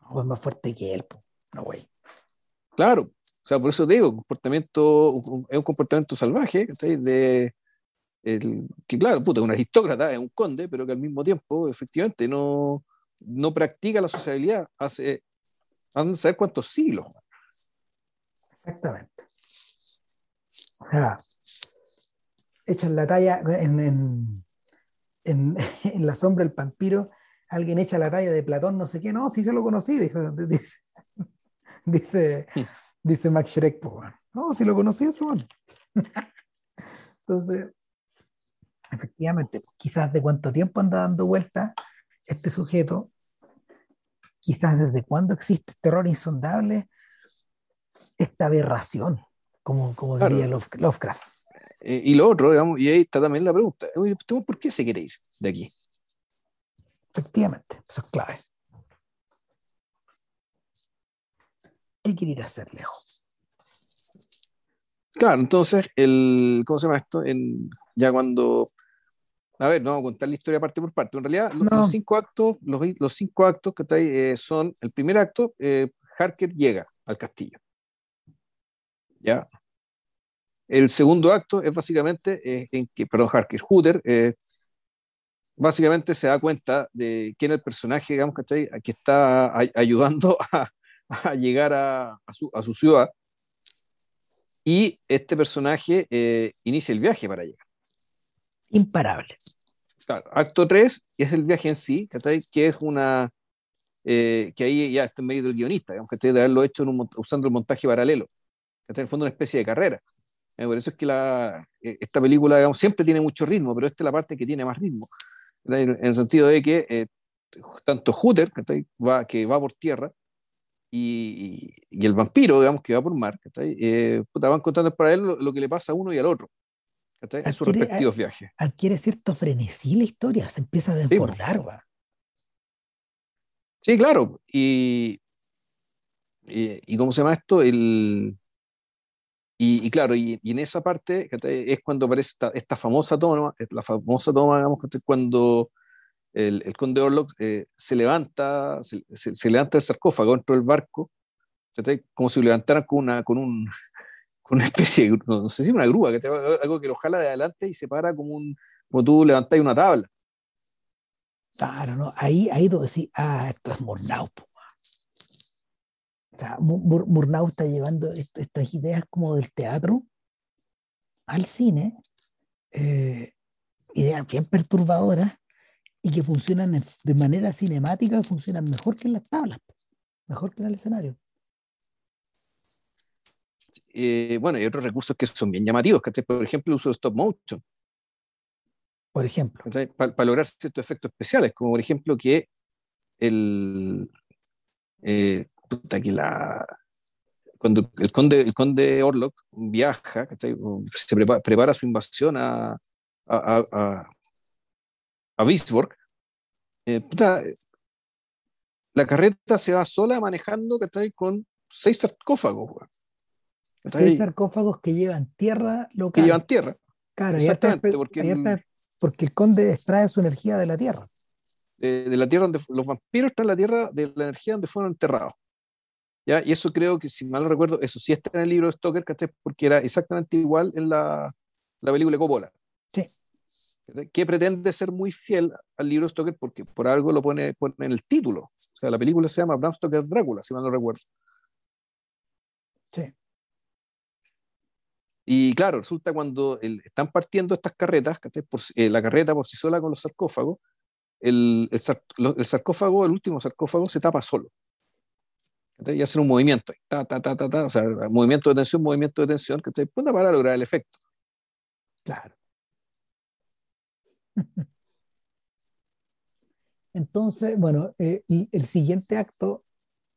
No, es más fuerte que él, po. no, güey. Claro, o sea, por eso te digo, comportamiento, es un comportamiento salvaje, De, el, que claro, puta, es un aristócrata, es un conde, pero que al mismo tiempo, efectivamente, no, no practica la sociabilidad, hace Van a saber cuántos siglos. Exactamente. O sea, echan la talla en, en, la sombra del vampiro, alguien echa la talla de Platón, no sé qué, no, si yo lo conocí, dijo, dice, dice, hmm. dice Max Schreck, no, si lo conocí, eso bueno. Entonces, efectivamente, quizás de cuánto tiempo anda dando vuelta este sujeto quizás desde cuándo existe este terror insondable, esta aberración, como, como diría Lovecraft. Eh, y lo otro, digamos, y ahí está también la pregunta, ¿por qué se quiere ir de aquí? Efectivamente, eso es clave. ¿Qué quiere ir a hacer lejos? Claro, entonces, el, ¿cómo se llama esto? En, ya cuando a ver, no vamos a contar la historia parte por parte. En realidad, los, cinco actos, los, los, cinco actos que está ahí eh, son, el primer acto, eh, Harker llega al castillo. ¿Ya? El segundo acto es básicamente eh, en que, perdón, Harker, Hooter, básicamente se da cuenta de quién es el personaje, digamos, que está ayudando a, a llegar a, a, su, a, su, ciudad. Y este personaje inicia el viaje para llegar imparable. acto 3 es el viaje en sí, que es una, eh, que ahí ya está en medio del guionista, digamos, que de haberlo hecho usando el montaje paralelo, que está en el fondo una especie de carrera. Eh, por eso es que la, eh, esta película digamos, siempre tiene mucho ritmo, pero esta es la parte que tiene más ritmo, en el sentido de que tanto Hooter, que va, que va por tierra, y, y, el vampiro, digamos, que va por mar, eh, van contando para él lo, que le pasa a uno y al otro en sus respectivos viajes. Adquiere cierto frenesí la historia, se empieza a desbordar. Sí, claro. Y, y, cómo se llama esto, el, y, claro, y, en esa parte es cuando aparece esta, famosa toma, la famosa toma, digamos, cuando el, el conde Orlok eh, se levanta, se, se, levanta del sarcófago dentro del barco, como si lo levantaran con, una, con, un, con una especie de, no, sé si una grúa, que te, algo que lo jala de adelante y se para como, un, como tú levantas una tabla. Claro, ¿no? Ahí, ahí donde decís, ah, esto es Murnau. O sea, Murnau está llevando estas ideas como del teatro al cine, eh, ideas bien perturbadoras y que funcionan de manera cinemática, funcionan mejor que en las tablas, mejor que en el escenario. Eh, bueno, hay otros recursos que son bien llamativos, que por ejemplo el uso de stop motion. Por ejemplo. Para, lograr ciertos efectos especiales, como por ejemplo que el... Eh, la, cuando el conde, el conde Orlok viaja, se prepara, su invasión a, a, a, a eh, la carreta se va sola manejando con seis sarcófagos. Seis sarcófagos que llevan tierra local. Que llevan tierra. Claro, Exactamente, porque, el, porque el conde extrae su energía de la tierra. de la tierra donde los vampiros están en la tierra de la energía donde fueron enterrados. ¿ya? Y eso creo que, si mal no recuerdo, eso sí está en el libro de Stoker, Porque era exactamente igual en la, la película Coppola. Sí. Que pretende ser muy fiel al libro de Stoker porque por algo lo pone, pone, en el título. O sea, la película se llama Bram Stoker Drácula, si mal no recuerdo. Sí. Y claro, resulta cuando están partiendo estas carretas, por, eh, la carreta por sí sola con los sarcófagos, el, el, sarcófago, el último sarcófago, se tapa solo y hacer un movimiento, ta, ta, ta, ta, ta, o sea, movimiento de tensión, movimiento de tensión, que te para lograr el efecto. Claro. Entonces, bueno, eh, el siguiente acto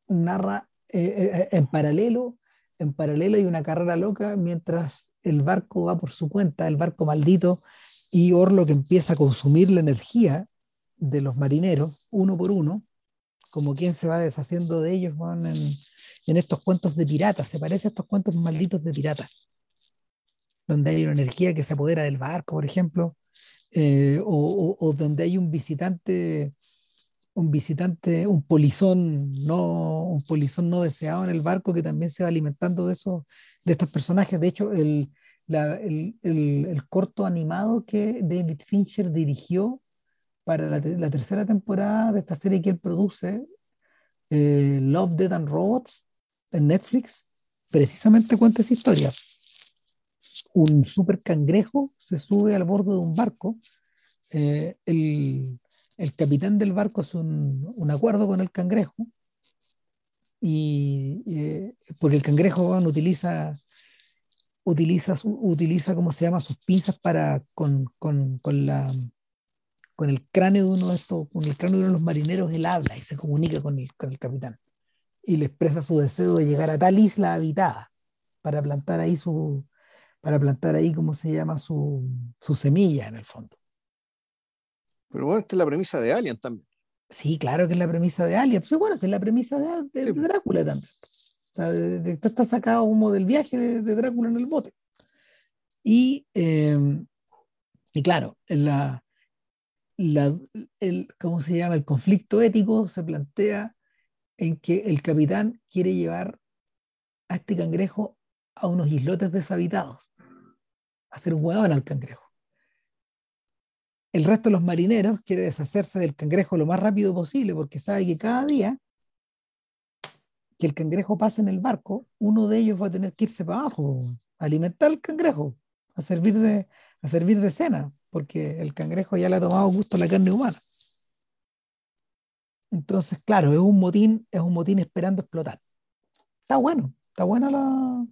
narra eh, eh, en paralelo, en paralelo hay una carrera loca mientras el barco va por su cuenta, el barco maldito, y Orlo que empieza a consumir la energía de los marineros uno por uno, como quien se va deshaciendo de ellos en, estos cuentos de piratas, se parece a estos cuentos malditos de piratas, donde hay una energía que se apodera del barco, por ejemplo, eh, o, donde hay un visitante, un visitante, un polizón no, un polizón no deseado en el barco que también se va alimentando de, esos, de estos personajes. De hecho, el, el, el corto animado que David Fincher dirigió para la, tercera temporada de esta serie que él produce, eh, Love, Dead and Robots, en Netflix, precisamente cuenta esa historia. Un super cangrejo se sube al borde de un barco. Eh, el, el, capitán del barco hace un, un acuerdo con el cangrejo y eh, porque el cangrejo utiliza utiliza utiliza cómo se llama sus pinzas para con, con, con la con el cráneo de uno de estos, con el cráneo de uno de los marineros, él habla y se comunica con el, con el capitán. Y le expresa su deseo de llegar a tal isla habitada para plantar ahí su, para plantar ahí, ¿cómo se llama? Su, su semilla en el fondo. Pero bueno, esta es la premisa de Alien también. Sí, claro que es la premisa de Alien. Pues bueno, es la premisa de, Drácula también. O está sacado como del viaje de, Drácula en el bote. Y, eh, y claro, en la, el, ¿cómo se llama? El conflicto ético se plantea en que el capitán quiere llevar a este cangrejo a unos islotes deshabitados, hacer un hueón al cangrejo. El resto de los marineros quiere deshacerse del cangrejo lo más rápido posible porque sabe que cada día que el cangrejo pase en el barco, uno de ellos va a tener que irse para abajo, a alimentar al cangrejo, a servir de, a servir de cena porque el cangrejo ya le ha tomado gusto la carne humana. Entonces, claro, es un motín, es un motín esperando explotar. Está bueno, está buena la.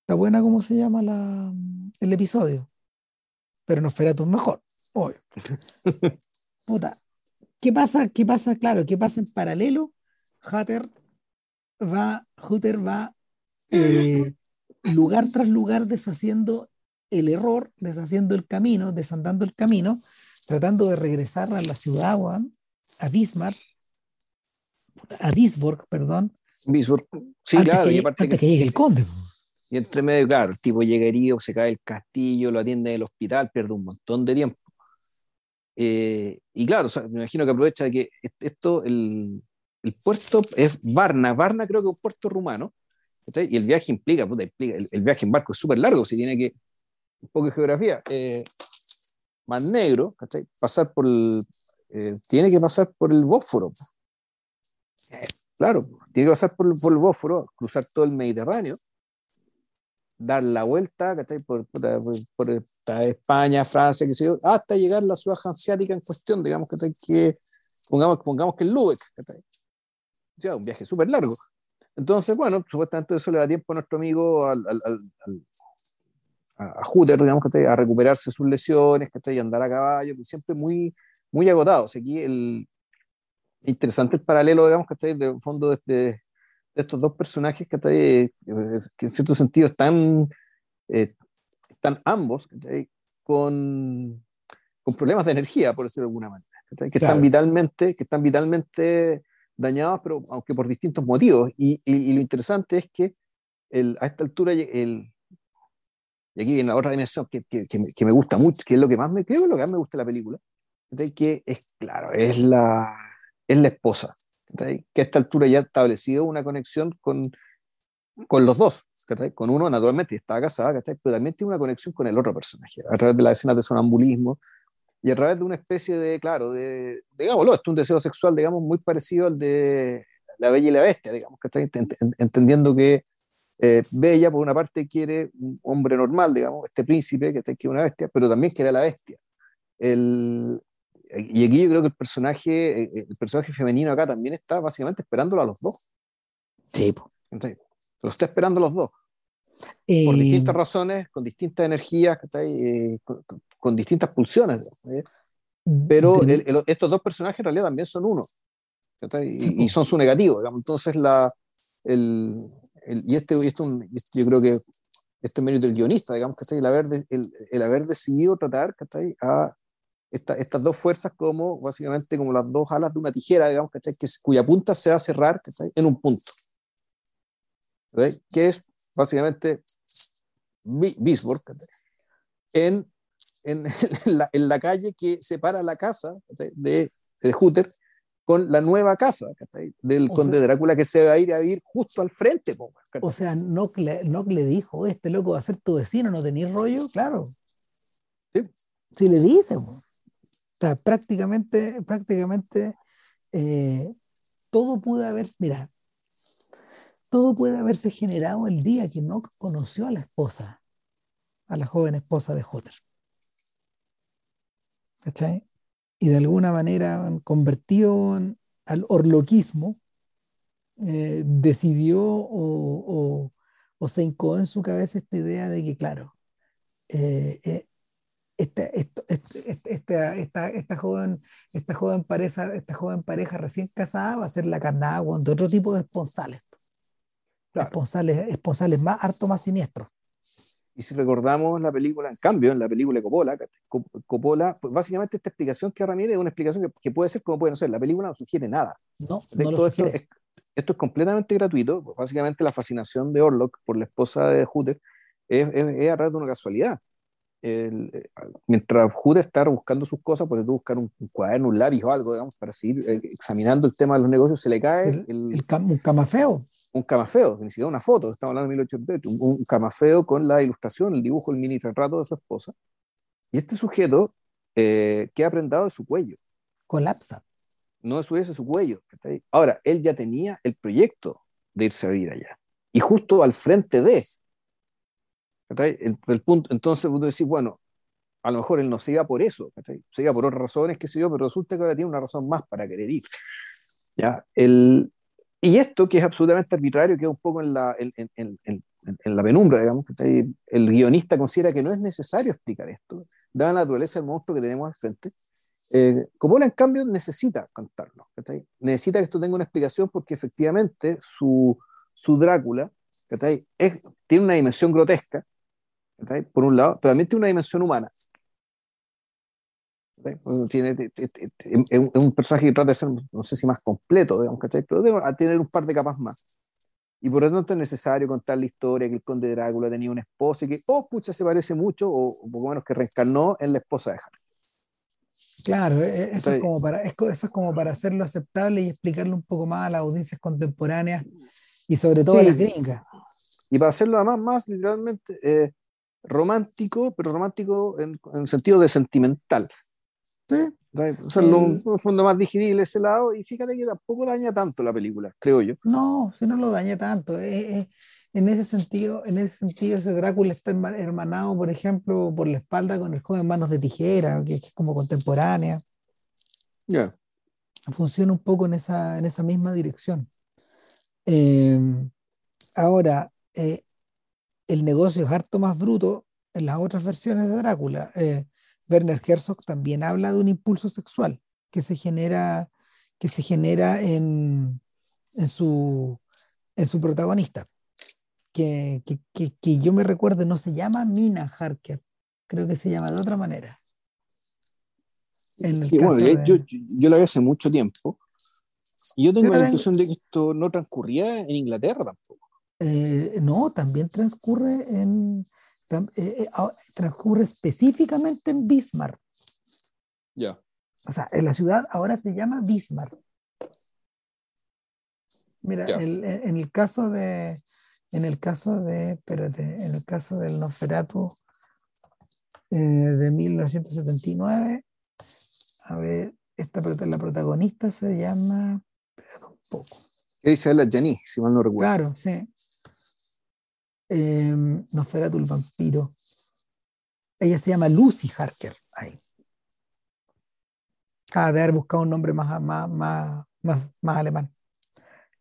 Está buena, ¿cómo se llama la, el episodio? Pero no es mejor, obvio. Puta. ¿Qué pasa? ¿Qué pasa? Claro, ¿qué pasa en paralelo? Hutter va, Hutter va eh, lugar tras lugar deshaciendo el error, deshaciendo el camino, desandando el camino, tratando de regresar a la ciudad, a Bismarck, a Bisborg, perdón. Bisborg, sí, antes claro. Que, y antes que, llegue el conde. Y entre medio, claro, el tipo llegaría, se cae el castillo, lo atiende en el hospital, pierde un montón de tiempo. Eh, y claro, me imagino que aprovecha que esto, el, el, puerto es Varna. Varna creo que es un puerto rumano. Y el viaje implica, puta, implica el, el, viaje en barco es súper largo, si tiene que un poco de geografía, eh, Mar Negro, pasar por el, eh, tiene que pasar por el Bósforo. Claro, tiene que pasar por, por, el Bósforo, cruzar todo el Mediterráneo, dar la vuelta por, por, España, Francia, qué sé yo, hasta llegar a la ciudad hanseática en cuestión, digamos que, que pongamos, pongamos que el Lübeck. Ya, un viaje súper largo. Entonces, bueno, supuestamente eso le da tiempo a nuestro amigo, al, al, al, a, Hooter, digamos, que a recuperarse sus lesiones, que y andar a caballo, que siempre muy, muy agotados. Aquí el interesante el paralelo, digamos, que de fondo de, estos dos personajes que, que en cierto sentido están, eh, están ambos con, con, problemas de energía, por decirlo de alguna manera, que, están vitalmente, que están vitalmente dañados, pero aunque por distintos motivos. Y, y, lo interesante es que el, a esta altura, el, y aquí viene la otra dimensión que, que, que, me gusta mucho, que es lo que más me creo, lo que más me gusta de la película, que es, claro, es la, es la esposa que a esta altura ya ha establecido una conexión con, con los dos, con uno naturalmente estaba casada, pero también tiene una conexión con el otro personaje, a través de las escenas de sonambulismo y a través de una especie de, claro, de, digámoslo, es un deseo sexual, digamos, muy parecido al de la Bella y la Bestia, digamos, está entendiendo que eh, Bella, por una parte, quiere un hombre normal, digamos, este príncipe que está aquí una bestia, pero también quiere a la bestia. El, y aquí yo creo que el personaje, eh, eh, el personaje femenino acá también está básicamente esperándolo a los dos. Sí. Entonces, lo está esperando a los dos. Por distintas razones, con distintas energías, eh, con, distintas pulsiones. Pero estos dos personajes en realidad también son uno. Y, son su negativo. Digamos. Entonces, la, el, y, este, y esto, yo creo que este mérito del guionista, digamos, que el haber, el, el haber decidido tratar a estas dos fuerzas como básicamente como las dos alas de una tijera, digamos, Que, cuya punta se va a cerrar en un punto. Que es básicamente Bisborg en, en, la, en, la, calle que separa la casa de, de Hutter con la nueva casa del conde Drácula que se va a ir a vivir justo al frente. o sea, no le, no le dijo, este loco va a ser tu vecino, no tenéis rollo, claro. Sí. Si le dice, prácticamente, prácticamente eh, todo puede haber, mira, todo puede haberse generado el día que no conoció a la esposa, a la joven esposa de Hutter. ¿Cachai? Y de alguna manera convertido al orloquismo, eh, decidió o, se hincó en su cabeza esta idea de que, claro, eh, esta, esta, esta, esta, joven, esta, joven pareja, esta joven pareja recién casada va a ser la carnada de otro tipo de esponsales. Esponsales, esponsales más harto más siniestros. Y si recordamos la película, en cambio, en la película de Coppola, Coppola pues básicamente esta explicación que Ramírez es una explicación que, puede ser como puede no ser. La película no sugiere nada. No, no esto, es, esto, es, completamente gratuito. Básicamente la fascinación de Orlok por la esposa de Hutter es, es, a través de una casualidad el, eh, mientras Jude está buscando sus cosas, puede buscar un, cuaderno, un lápiz o algo, digamos, para seguir eh, examinando el tema de los negocios, se le cae el, el, un camafeo. Un camafeo, ni siquiera una foto, estamos hablando de 1820, un, un camafeo con la ilustración, el dibujo, el mini retrato de su esposa. Y este sujeto eh, queda prendado de su cuello. Colapsa. No es su, su cuello. Ahora, él ya tenía el proyecto de irse a vivir allá. Y justo al frente de, el, punto, entonces uno decir, bueno, a lo mejor él no se iba por eso, se iba por otras razones, qué sé yo, pero resulta que ahora tiene una razón más para querer ir. ¿ya? El, y esto, que es absolutamente arbitrario, queda un poco en la, en, en, en, la penumbra, digamos, el guionista considera que no es necesario explicar esto, dada la naturaleza del monstruo que tenemos al frente. Eh, como en cambio, necesita contarlo, necesita que esto tenga una explicación porque efectivamente su, su Drácula es, tiene una dimensión grotesca, por un lado, pero también tiene una dimensión humana. Tiene, es un personaje que trata de ser, no sé si más completo, digamos, pero debe tener un par de capas más. Y por lo tanto es necesario contar la historia que el conde Drácula tenía una esposa y que, oh, pucha, se parece mucho, o un poco menos que reencarnó en la esposa de Harry. Claro, e, e, eso, es como para, eso es como para hacerlo aceptable y explicarlo un poco más a las audiencias contemporáneas y sobre todo a las gringas. Y para hacerlo además más literalmente, eh, romántico, pero romántico en, el sentido de sentimental. ¿Sí? O sea, un fondo más digerible ese lado, y fíjate que tampoco daña tanto la película, creo yo. No, si no lo daña tanto. en ese sentido, en ese sentido, ese Drácula está hermanado, por ejemplo, por la espalda con el joven Manos de Tijera, que, es como contemporánea. Ya. Funciona un poco en esa, en esa misma dirección. Eh, ahora, eh, el negocio es harto más bruto en las otras versiones de Drácula. Eh, Werner Herzog también habla de un impulso sexual que se genera, que se genera en, en, su, es su protagonista. Que, que, que, que yo me recuerdo, no se llama Mina Harker, creo que se llama de otra manera. En el bueno, de... yo, yo, la vi hace mucho tiempo. Y yo tengo la impresión de que esto no transcurría en Inglaterra tampoco. Eh, no, también transcurre en. Eh, eh, transcurre específicamente en Bismarck. Ya. O sea, en la ciudad ahora se llama Bismarck. Mira, el, en el caso de. En el caso de. Espérate, en el caso del Nosferatu de 1979, a ver, esta, la protagonista se llama. Espérate un poco. ¿Qué dice la Jenny, si mal no recuerdo? Claro, sí. Eh, Nosferatu el vampiro. Ella se llama Lucy Harker. Ahí. Ah, de haber buscado un nombre más, más, más, más, más alemán.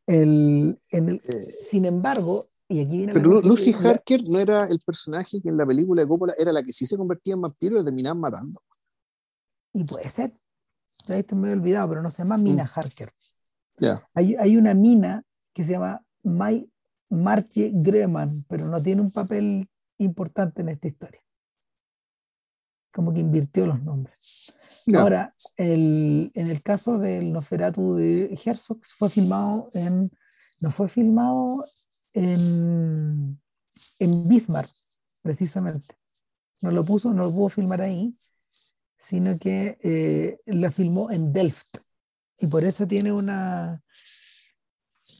El, en el, eh, sin embargo, y aquí viene Pero Lucy Harker no era el personaje que en la película de Coppola era la que sí se convertía en vampiro y la terminaban matando. Y puede ser. Ya esto me he olvidado, pero no se llama Mina mm. Harker. Ya. Hay, hay, una mina que se llama Mai Marche Greman, pero no tiene un papel importante en esta historia. Como que invirtió los nombres. Ahora, el, en el caso del Noferatu de Herzog, fue filmado en. No fue filmado en, en Bismarck, precisamente. No lo puso, no lo pudo filmar ahí, sino que eh, la filmó en Delft. Y por eso tiene una.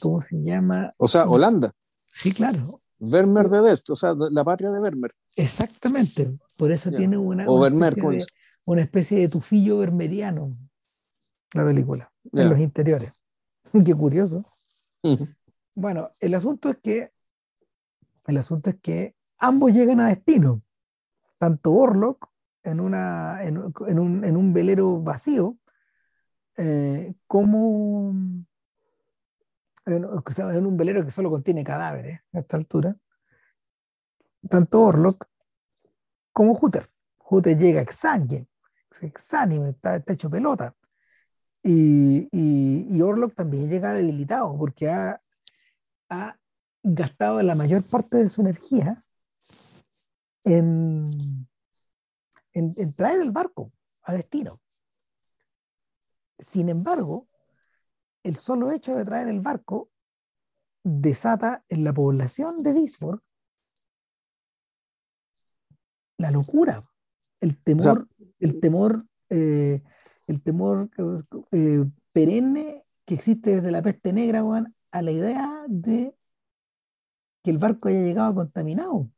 ¿Cómo se llama? O sea, Holanda. Sí, claro. Vermeer de Delft, o sea, la patria de Vermeer. Exactamente, por eso tiene una, o una, especie de, una, especie de, tufillo vermeriano la película, en los interiores. Qué curioso. Bueno, el asunto es que el asunto es que ambos llegan a destino. Tanto Orlok en, una, en, en, un, en un, velero vacío, eh, como en, un velero que solo contiene cadáveres a esta altura, tanto Orlok como Hooter. Hooter llega exánime, exánime está, está, hecho pelota. Y, y, y, Orlok también llega debilitado porque ha, ha gastado la mayor parte de su energía en, en, en traer el barco a destino. Sin embargo, el solo hecho de traer el barco desata en la población de Bismarck la locura, el temor, el temor, eh, el temor eh, perenne que existe desde la peste negra, Juan, a la idea de que el barco haya llegado contaminado.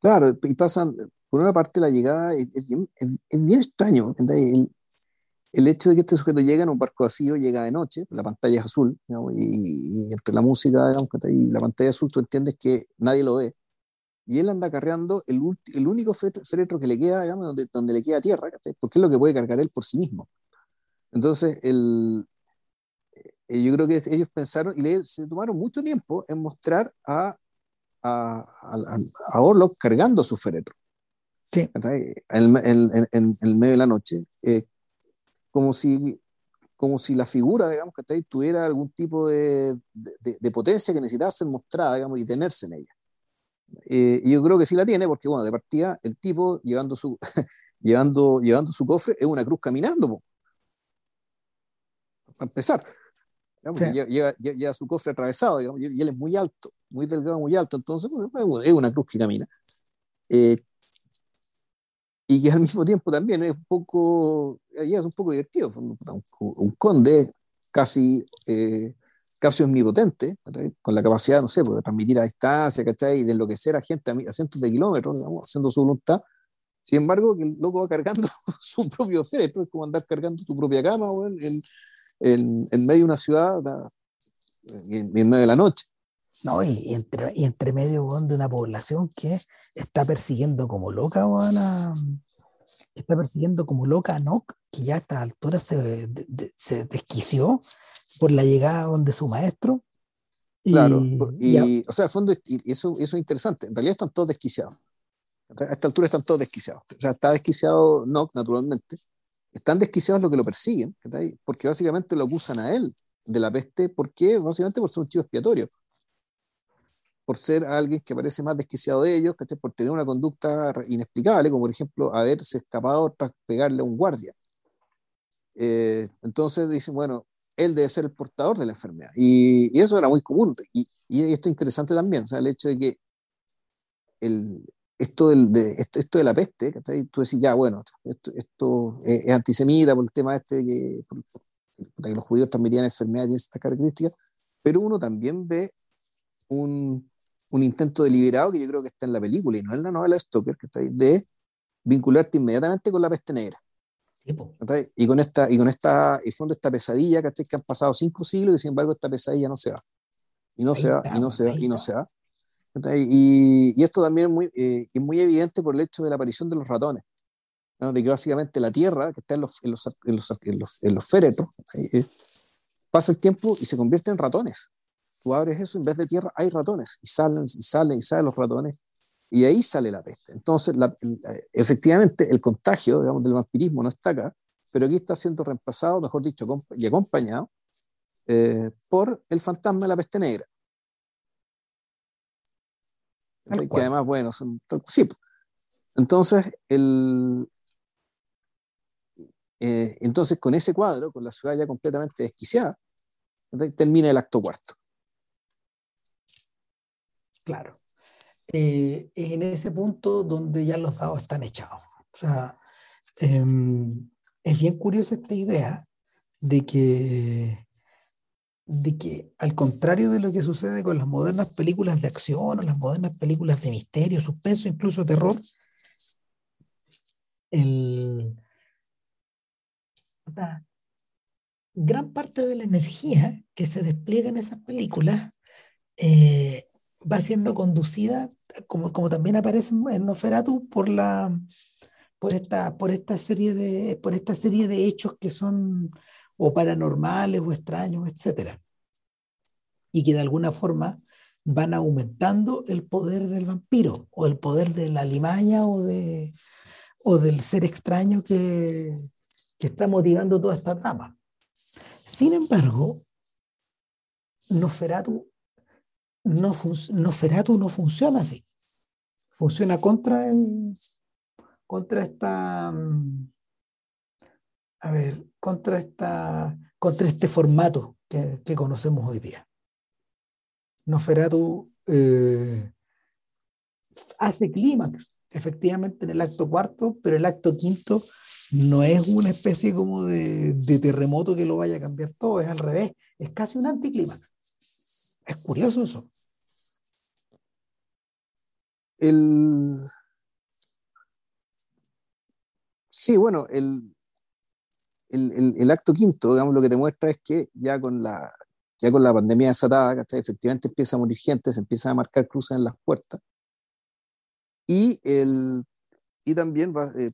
Claro, y pasan, por una parte la llegada es, bien extraño. El, el hecho de que este sujeto llega en un barco vacío, llega de noche, la pantalla es azul, y, entre la música y la pantalla azul tú entiendes que nadie lo ve. Y él anda cargando el, el único féretro que le queda, digamos, donde, donde le queda tierra, porque es lo que puede cargar él por sí mismo. Entonces, el, eh, yo creo que ellos pensaron y le, se tomaron mucho tiempo en mostrar a, a, a, a Orlok cargando su féretro. Sí. En, en, en, en, el medio de la noche, eh, como si, como si la figura, digamos, que tuviera algún tipo de, de, de, potencia que necesitaba ser mostrada, digamos, y tenerse en ella. Eh, y yo creo que sí la tiene, porque, bueno, de partida, el tipo llevando su, llevando, llevando su cofre es una cruz caminando, po. para empezar. Digamos, sí. lleva, lleva, lleva, su cofre atravesado, digamos, y él es muy alto, muy delgado, muy alto, entonces pues, es una cruz que camina. Eh, y que al mismo tiempo también es un poco, es un poco divertido, un, un conde casi, eh, casi omnipotente, con la capacidad, no sé, pues, de transmitir a distancia, ¿cachai? Y de enloquecer a gente a, cientos de kilómetros, digamos, haciendo su voluntad. Sin embargo, que el loco va cargando su propio féretro, es como andar cargando tu propia cama, bueno, en, en, en, medio de una ciudad, en, en medio de la noche. No, y, entre, y entre medio de una población que está persiguiendo como loca a, está persiguiendo como loca a Nock, que ya a esta altura se, de, de, se desquició por la llegada de su maestro. Y, claro, y, y, o sea, al fondo, y eso, eso es interesante, en realidad están todos desquiciados. A esta altura están todos desquiciados. O sea, está desquiciado Nock, naturalmente. Están desquiciados los que lo persiguen, porque básicamente lo acusan a él de la peste, porque básicamente por ser un chivo expiatorio por ser alguien que parece más desquiciado de ellos, ¿cachai? por tener una conducta inexplicable, como por ejemplo haberse escapado tras pegarle a un guardia. Eh, entonces dicen, bueno, él debe ser el portador de la enfermedad. Y, eso era muy común. Y, esto es interesante también, o sea, el hecho de que el, esto, del, de, esto, de la peste, tú decís, ya, bueno, esto, esto es, antisemita por el tema este de que, que los judíos transmitían enfermedades y estas características, pero uno también ve un, un, intento deliberado que yo creo que está en la película y no en la novela de Stoker, que está ahí, de vincularte inmediatamente con la peste negra. Y con esta, y con esta, y fondo esta pesadilla, ¿cachai? Que han pasado cinco siglos y sin embargo esta pesadilla no se va. Y no se va, y no se va, y no se va. Y, y, esto también es muy, eh, es muy evidente por el hecho de la aparición de los ratones. ¿no? De que básicamente la Tierra, que está en los, en los, en los, en los, en los féretros, eh, pasa el tiempo y se convierte en ratones. Tú abres eso, en vez de tierra hay ratones, y salen, y salen, y salen los ratones, y ahí sale la peste. Entonces, efectivamente, el contagio digamos, del vampirismo no está acá, pero aquí está siendo reemplazado, mejor dicho, y acompañado eh, por el fantasma de la peste negra. Que además, bueno, son, sí. Entonces, el, eh, entonces, con ese cuadro, con la ciudad ya completamente desquiciada, termina el acto cuarto. Claro. Eh, en ese punto donde ya los dados están echados. O sea, em, es bien curiosa esta idea de que, de que, al contrario de lo que sucede con las modernas películas de acción o las modernas películas de misterio, suspenso, incluso terror, el, gran parte de la energía que se despliega en esas películas eh, va siendo conducida, como, como también aparece en Noferatu, por, la, por, esta, por, esta serie de, por esta serie de hechos que son o paranormales o extraños, etc. Y que de alguna forma van aumentando el poder del vampiro o el poder de la limaña o, de, o del ser extraño que, que está motivando toda esta trama. Sin embargo, Noferatu no, Noferatu no funciona así. Funciona contra contra esta, mm, a ver, contra esta, contra este formato que, conocemos hoy día. Noferatu eh, hace clímax, efectivamente, en el acto cuarto, pero el acto quinto no es una especie como de, terremoto que lo vaya a cambiar todo, es al revés, es casi un anticlímax. Es curioso eso. El... Sí, bueno, el, el, acto quinto, digamos, lo que te muestra es que ya con la, ya con la pandemia desatada, efectivamente empieza a morir gente, se empiezan a marcar cruces en las puertas. Y, el, y también eh,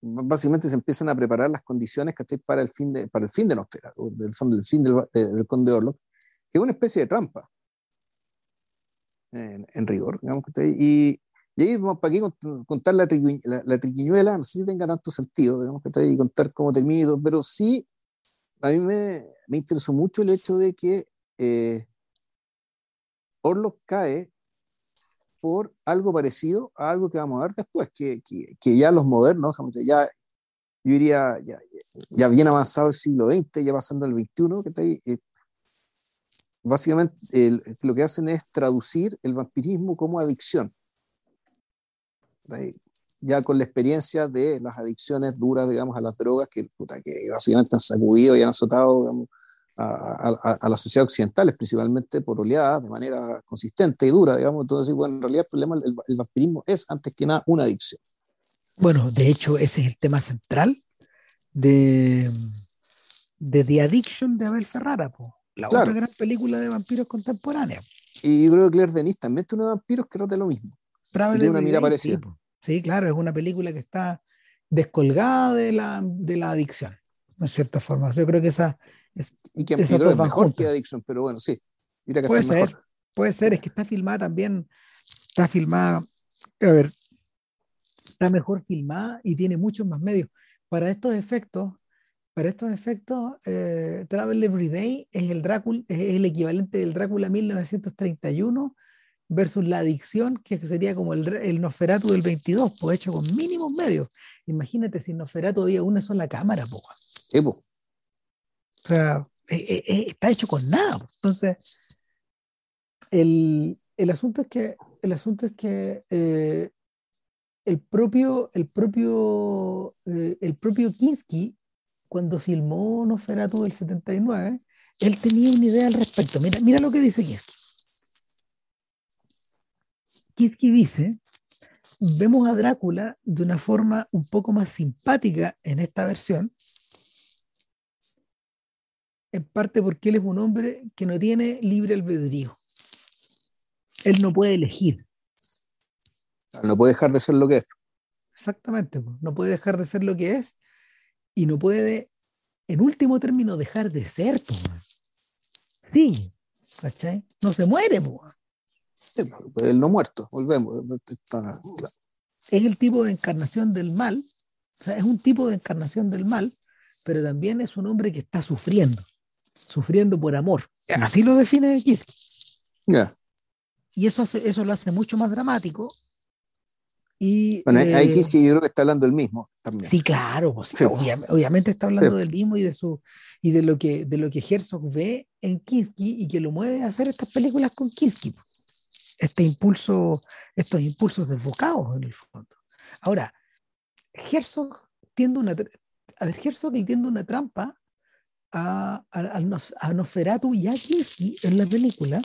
básicamente se empiezan a preparar las condiciones para el fin de, para el fin de Nosferatu, del, del fin del, del Conde Orlok, que es una especie de trampa, en, rigor. Digamos, y, y ahí para aquí contar la, la, triquiñuela, no sé si tenga tanto sentido, digamos, y contar cómo termina, pero sí, a mí me, me interesó mucho el hecho de que eh, cae por algo parecido a algo que vamos a ver después, que, que, que ya los modernos, ya, yo diría, ya, ya bien avanzado el siglo XX, ya pasando el XXI, que está ahí, eh, básicamente lo que hacen es traducir el vampirismo como adicción. Ya con la experiencia de las adicciones duras, digamos, a las drogas, que, que básicamente han sacudido y han azotado digamos, a, a, las sociedades occidentales, principalmente por oleadas, de manera consistente y dura, digamos. Entonces, bueno, en realidad el problema del vampirismo es, antes que nada, una adicción. Bueno, de hecho, ese es el tema central de, de The Addiction de Abel Ferrara, la otra gran película de vampiros contemporánea. Y yo creo que Claire Denis también tiene vampiros que de lo mismo. Tiene una mira parecida. Sí, claro, es una película que está descolgada de la, de la adicción, de cierta forma. Yo creo que esa, y que es mejor que Addiction, pero bueno, sí. puede ser, puede ser, es que está filmada también, está filmada, a ver, está mejor filmada y tiene muchos más medios. Para estos efectos, para estos efectos, eh, Travel Every Day es el, Drácula, es el equivalente del Drácula 1931 versus la adicción, que sería como el, el Nosferatu del 22, pues hecho con mínimos medios. Imagínate si en Nosferatu había una sola cámara, pues. O sea, eh, eh, eh, está hecho con nada. Entonces, el, el, asunto es que, el asunto es que el propio, el propio, el propio Kinski, cuando filmó Nosferatu del 79, él tenía una idea al respecto. Mira, mira lo que dice Kinski. Kinski dice, vemos a Drácula de una forma un poco más simpática en esta versión, en parte porque él es un hombre que no tiene libre albedrío. Él no puede elegir. No puede dejar de ser lo que es. Exactamente, no puede dejar de ser lo que es y no puede, en último término, dejar de ser. Sí, ¿cachai? No se muere. Pues, el no muerto, volvemos. Es el tipo de encarnación del mal, o sea, es un tipo de encarnación del mal, pero también es un hombre que está sufriendo, sufriendo por amor. Así lo define Kiski. Y eso, eso lo hace mucho más dramático. Y, bueno, hay eh, Kiski yo creo que está hablando del mismo también. Sí, claro, pues, obviamente, está hablando del mismo y de su y de lo que de lo que Herzog ve en Kiski y que lo mueve a hacer estas películas con Kiski este impulso, estos impulsos desbocados en el fondo. Ahora, Herzog tiende una, a ver, Herzog tiende una trampa a, a, Nosferatu y a Kinski en la película,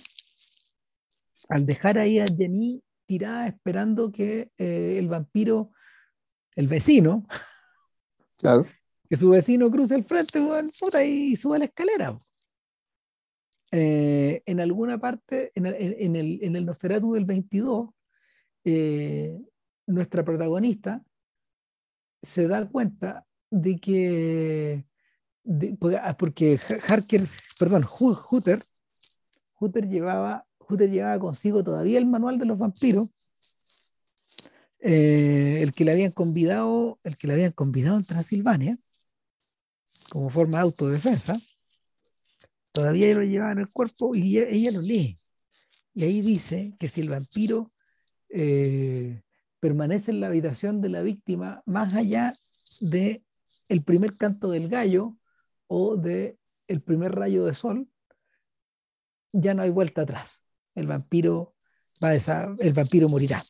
al dejar ahí a Jenny tirada esperando que eh, el vampiro, el vecino, que su vecino cruce el frente y suba la escalera. Eh, en alguna parte, en el, en el, en el Nosferatu del 22, eh, nuestra protagonista se da cuenta de que, ah, porque Harker, perdón, Hutter, Hutter llevaba, Hutter llevaba consigo todavía el manual de los vampiros, eh, el que le habían convidado, el que le habían convidado en Transilvania, como forma de autodefensa, todavía lo llevaba en el cuerpo y ella, lo lee. Y ahí dice que si el vampiro eh, permanece en la habitación de la víctima más allá de primer canto del gallo o de primer rayo de sol, ya no hay vuelta atrás. El vampiro va a el vampiro morirá.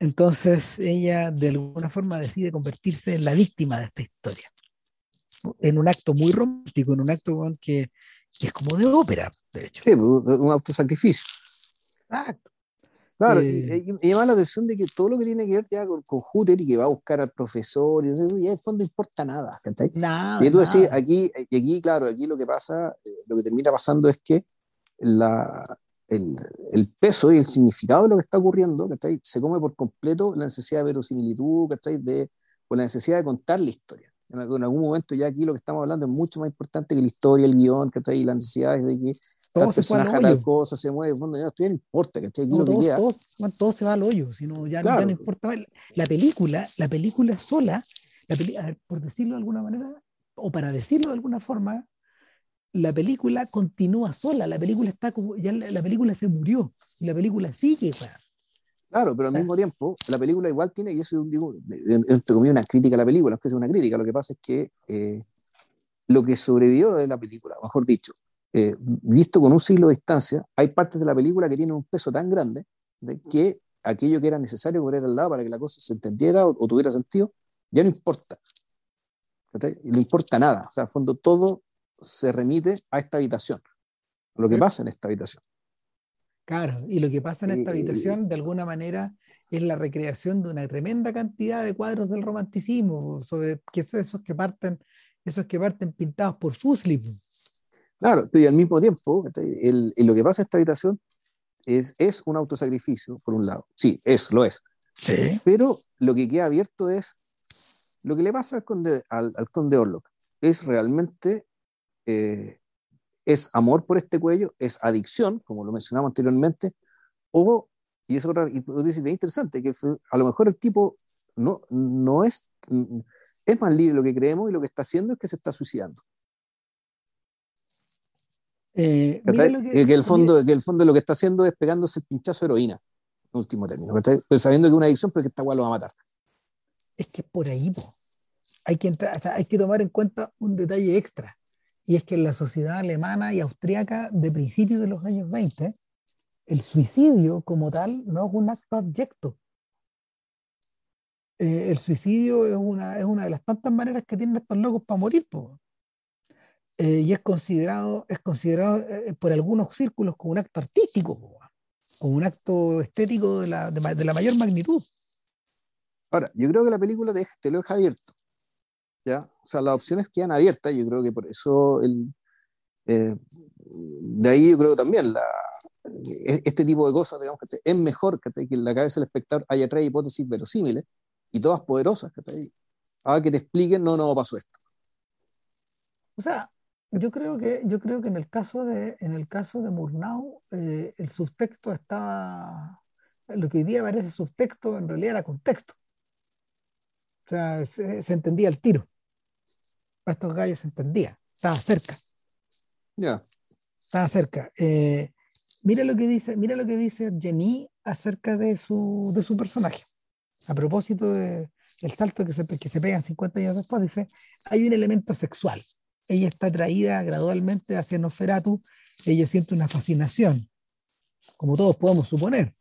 Entonces ella de alguna forma decide convertirse en la víctima de esta historia en un acto muy romántico, en un acto que, que es como de ópera, de hecho. Sí, pues, un autosacrificio. Exacto. Claro, eh, y, llama la atención de que todo lo que tiene que ver ya con, con y que va a buscar al profesor, y eso, ya en fondo importa nada. Nada. Y tú decís, aquí, y aquí, claro, aquí lo que pasa, eh, lo que termina pasando es que la, el, el, peso y el significado de lo que está ocurriendo se come por completo la necesidad de verosimilitud, de, o la necesidad de contar la historia. En algún momento ya aquí lo que estamos hablando es mucho más importante que la historia, el guion, que trae las necesidades de que se personaje tal cosa se mueve, fondo, ya no importa, que no, todo, todo, todo, se va al hoyo, sino ya, ya, no importa La película, la película sola, la por decirlo de alguna manera, o para decirlo de alguna forma, la película continúa sola, la película está como, ya la, película se murió, la película sigue, Claro, pero al mismo tiempo, la película igual tiene, y eso digo, entre comillas, una crítica a la película, no es que sea una crítica, lo que pasa es que eh, lo que sobrevivió de la película, mejor dicho, eh, visto con un siglo de distancia, hay partes de la película que tienen un peso tan grande de que aquello que era necesario poner al lado para que la cosa se entendiera o, tuviera sentido, ya no importa. No importa nada. O sea, al fondo todo se remite a esta habitación, a lo que pasa en esta habitación. Claro, y lo que pasa en esta habitación, de alguna manera, es la recreación de una tremenda cantidad de cuadros del romanticismo, sobre que esos que parten, esos que parten pintados por Fusli. Claro, y al mismo tiempo, el, lo que pasa en esta habitación es, es un autosacrificio, por un lado. Sí, es, lo es. Pero lo que queda abierto es lo que le pasa al conde, al, conde Orlok. Es realmente eh, es amor por este cuello, es adicción, como lo mencionamos anteriormente, o, y es otra, dice bien interesante, que a lo mejor el tipo no, no es, es más libre de lo que creemos y lo que está haciendo es que se está suicidando. Eh, que, que, el fondo, que el fondo lo que está haciendo es pegándose el pinchazo de heroína, en último término. Pues sabiendo que es una adicción, pero que esta guay lo va a matar. Es que por ahí, hay, que hay que tomar en cuenta un detalle extra, y es que en la sociedad alemana y austriaca de principios de los años 20, el suicidio como tal no es un acto abyecto. Eh, el suicidio es una, es una de las tantas maneras que tienen estos locos para morir. Eh, y es considerado, es considerado eh, por algunos círculos como un acto artístico, como un acto estético de la, de, la, mayor magnitud. Ahora, yo creo que la película te, te, lo deja abierto. ¿Ya? O sea, las opciones quedan abiertas. Yo creo que por eso el, de ahí yo creo también la, e, este tipo de cosas, digamos, que es mejor que, en la cabeza del espectador haya tres hipótesis verosímiles y todas poderosas, que que te expliquen, no, no pasó esto. O sea, yo creo que, yo creo que en el caso de, en el caso de Murnau, eh, el subtexto estaba, lo que hoy día parece subtexto, en realidad era contexto. O sea, se, entendía el tiro. Para estos gallos se entendía, estaba cerca. Ya. Estaba cerca. Eh, mira lo que dice, mira lo que dice Jenny acerca de su, de su personaje. A propósito del salto que se, que se pegan 50 años después, dice, hay un elemento sexual. Ella está atraída gradualmente hacia Noferatu, ella siente una fascinación, como todos podemos suponer.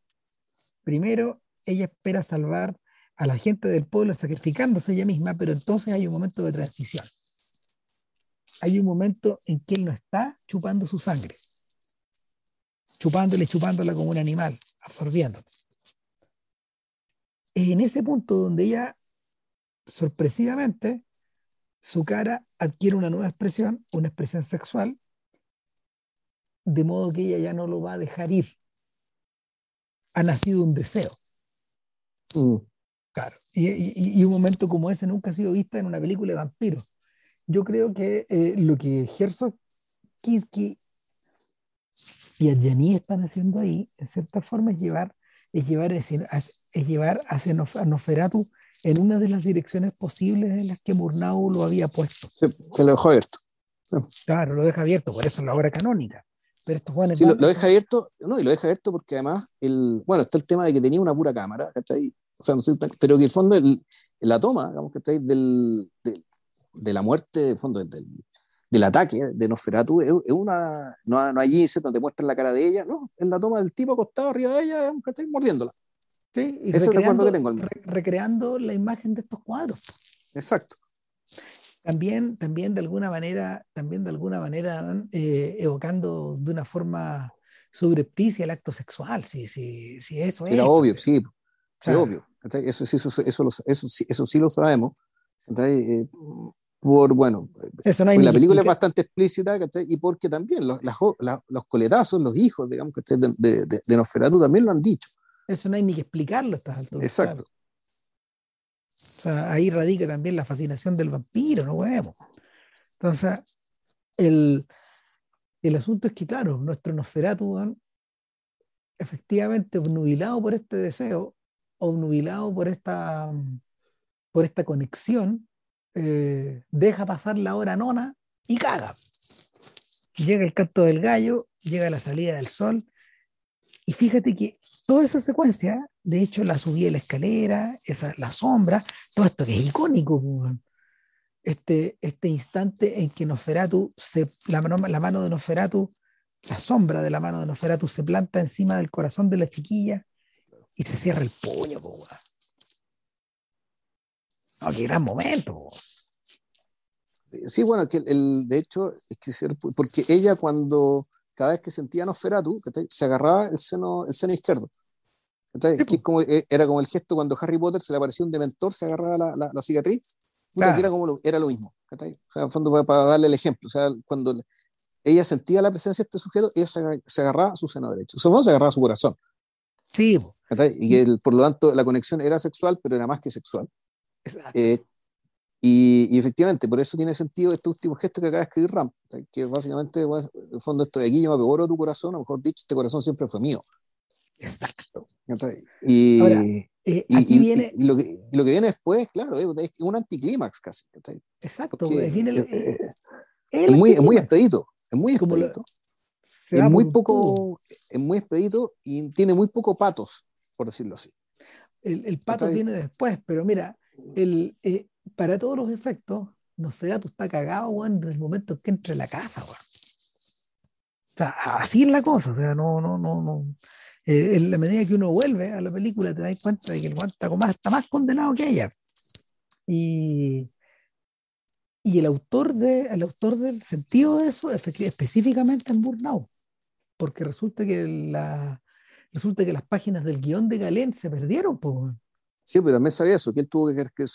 Primero, ella espera salvar a la gente del pueblo sacrificándose ella misma, pero entonces hay un momento de transición. Hay un momento en que él no está chupando su sangre, chupándole, chupándola como un animal, absorbiéndola. Es en ese punto donde ella, sorpresivamente, su cara adquiere una nueva expresión, una expresión sexual, de modo que ella ya no lo va a dejar ir. Ha nacido un deseo. Mm. Claro. Y, un momento como ese nunca ha sido visto en una película de vampiros. Yo creo que eh, lo que Herzog, Kinski y Adjani están haciendo ahí, en cierta forma, es llevar, es llevar, es, es llevar hacia Noferatu en una de las direcciones posibles en las que Murnau lo había puesto. Se, lo dejó abierto. Claro, lo deja abierto, por eso es la obra canónica. Pero esto sí, lo, lo, deja abierto, no, y lo deja abierto porque además, el, bueno, está el tema de que tenía una pura cámara, ¿cachai? O sea, no sé, pero que en el fondo el, la toma, digamos, ¿cachai? Del, de, de la muerte, en fondo, del, del ataque de Nosferatu es, una. No, no allí se donde muestran la cara de ella, no, es la toma del tipo acostado arriba de ella, mordiéndola. Sí, y Ese recuerdo que tengo. recreando la imagen de estos cuadros. Exacto. También, también de alguna manera, también de alguna manera eh, evocando de una forma subrepticia el acto sexual, si, si, si eso es. Era obvio, sí, sí, obvio. Eso, eso, eso, eso, eso, eso, sí lo sabemos. Entonces, eh, por, bueno, la película es bastante explícita, Y porque también los, los coletazos, los hijos, digamos, que de, de, de, Nosferatu también lo han dicho. Eso no hay ni que explicarlo a estas alturas. Exacto. O sea, ahí radica también la fascinación del vampiro, no vemos. Entonces, el, el asunto es que, claro, nuestro Nosferatu, efectivamente, obnubilado por este deseo, obnubilado por esta, por esta conexión, eh, deja pasar la hora nona y caga. Llega el canto del gallo, llega la salida del sol, y fíjate que toda esa secuencia, de hecho, la subida de la escalera, esa, la sombra, todo esto que es icónico, este, este instante en que Nosferatu, se, la, mano, de Nosferatu, la sombra de la mano de Nosferatu se planta encima del corazón de la chiquilla y se cierra el puño, no, qué gran momento. Sí, bueno, que el, de hecho, es que porque ella cuando cada vez que sentía Nosferatu, se agarraba el seno, el seno izquierdo. Que como, eh, era como el gesto cuando Harry Potter se le aparecía un dementor, se agarraba la, la, cicatriz, era, como lo, era lo mismo. O sea, fondo, para, darle el ejemplo, o sea, cuando ella sentía la presencia de este sujeto, ella se, agarraba a su seno derecho. O sea, se agarraba a su corazón. Sí. Y que por lo tanto la conexión era sexual, pero era más que sexual. Eh, y, efectivamente, por eso tiene sentido este último gesto que acaba de escribir Ram, que básicamente, en el fondo, esto de aquí yo me pegoro tu corazón, o mejor dicho, este corazón siempre fue mío. Exacto. Y, Ahora, eh, aquí viene... lo, que, lo, que, viene después, claro, es un anticlímax casi. Exacto, viene es, muy, es muy expedito, es muy expedito. es muy poco, es muy expedito y tiene muy poco patos, por decirlo así. El, el pato viene después, pero mira, el, eh, para todos los efectos, Nosferatu está cagado, weón, en el momento en que entra en la casa, weón. O sea, así es la cosa, o sea, no, no, no, no. Eh, en la medida que uno vuelve a la película, te das cuenta de que el weón está, más, está más condenado que ella. Y, y el autor, de, el autor del sentido de eso, específicamente en Burnout, porque resulta que, la, resulta que las páginas del guion de Galén se perdieron, pues. Sí, pero también sabía eso, que él tuvo que reescribir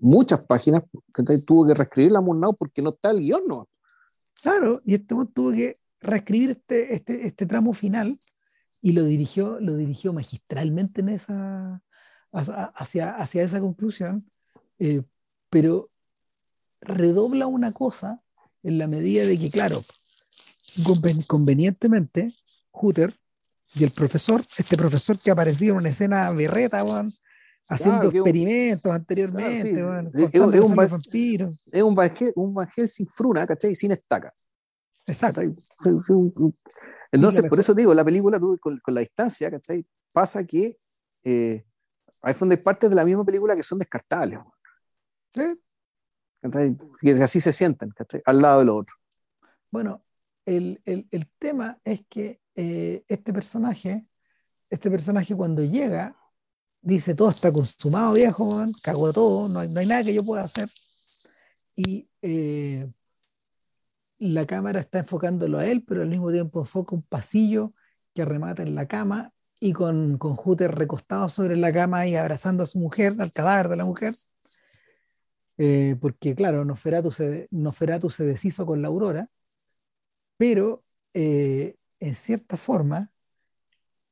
muchas páginas, que tuvo que reescribir la Murnau porque no está el guion, ¿no? Claro, y este tuvo que reescribir este, este, este tramo final y lo dirigió, lo dirigió magistralmente en esa, hacia, hacia esa conclusión, eh, pero redobla una cosa en la medida de que, claro, convenientemente, Hooter y el profesor, este profesor que aparecía en una escena berreta, bueno, haciendo experimentos anteriormente, es, un vampiro. Es un un sin fruna, ¿cachai? Sin estaca. Exacto. Entonces, por eso digo, la película con, con, la distancia, ¿cachai? Pasa que eh, hay partes de la misma película que son descartables. Que así se sienten, ¿cachai? Al lado del otro. Bueno, el, el, el tema es que eh, este personaje, este personaje cuando llega dice todo está consumado, viejo, man, cagó todo, no hay, no hay, nada que yo pueda hacer. Y eh, la cámara está enfocándolo a él, pero al mismo tiempo enfoca un pasillo que remata en la cama y con, con recostado sobre la cama y abrazando a su mujer, al cadáver de la mujer. Eh, porque claro, Nosferatu se, Nosferatu se deshizo con la aurora, pero eh, en cierta forma,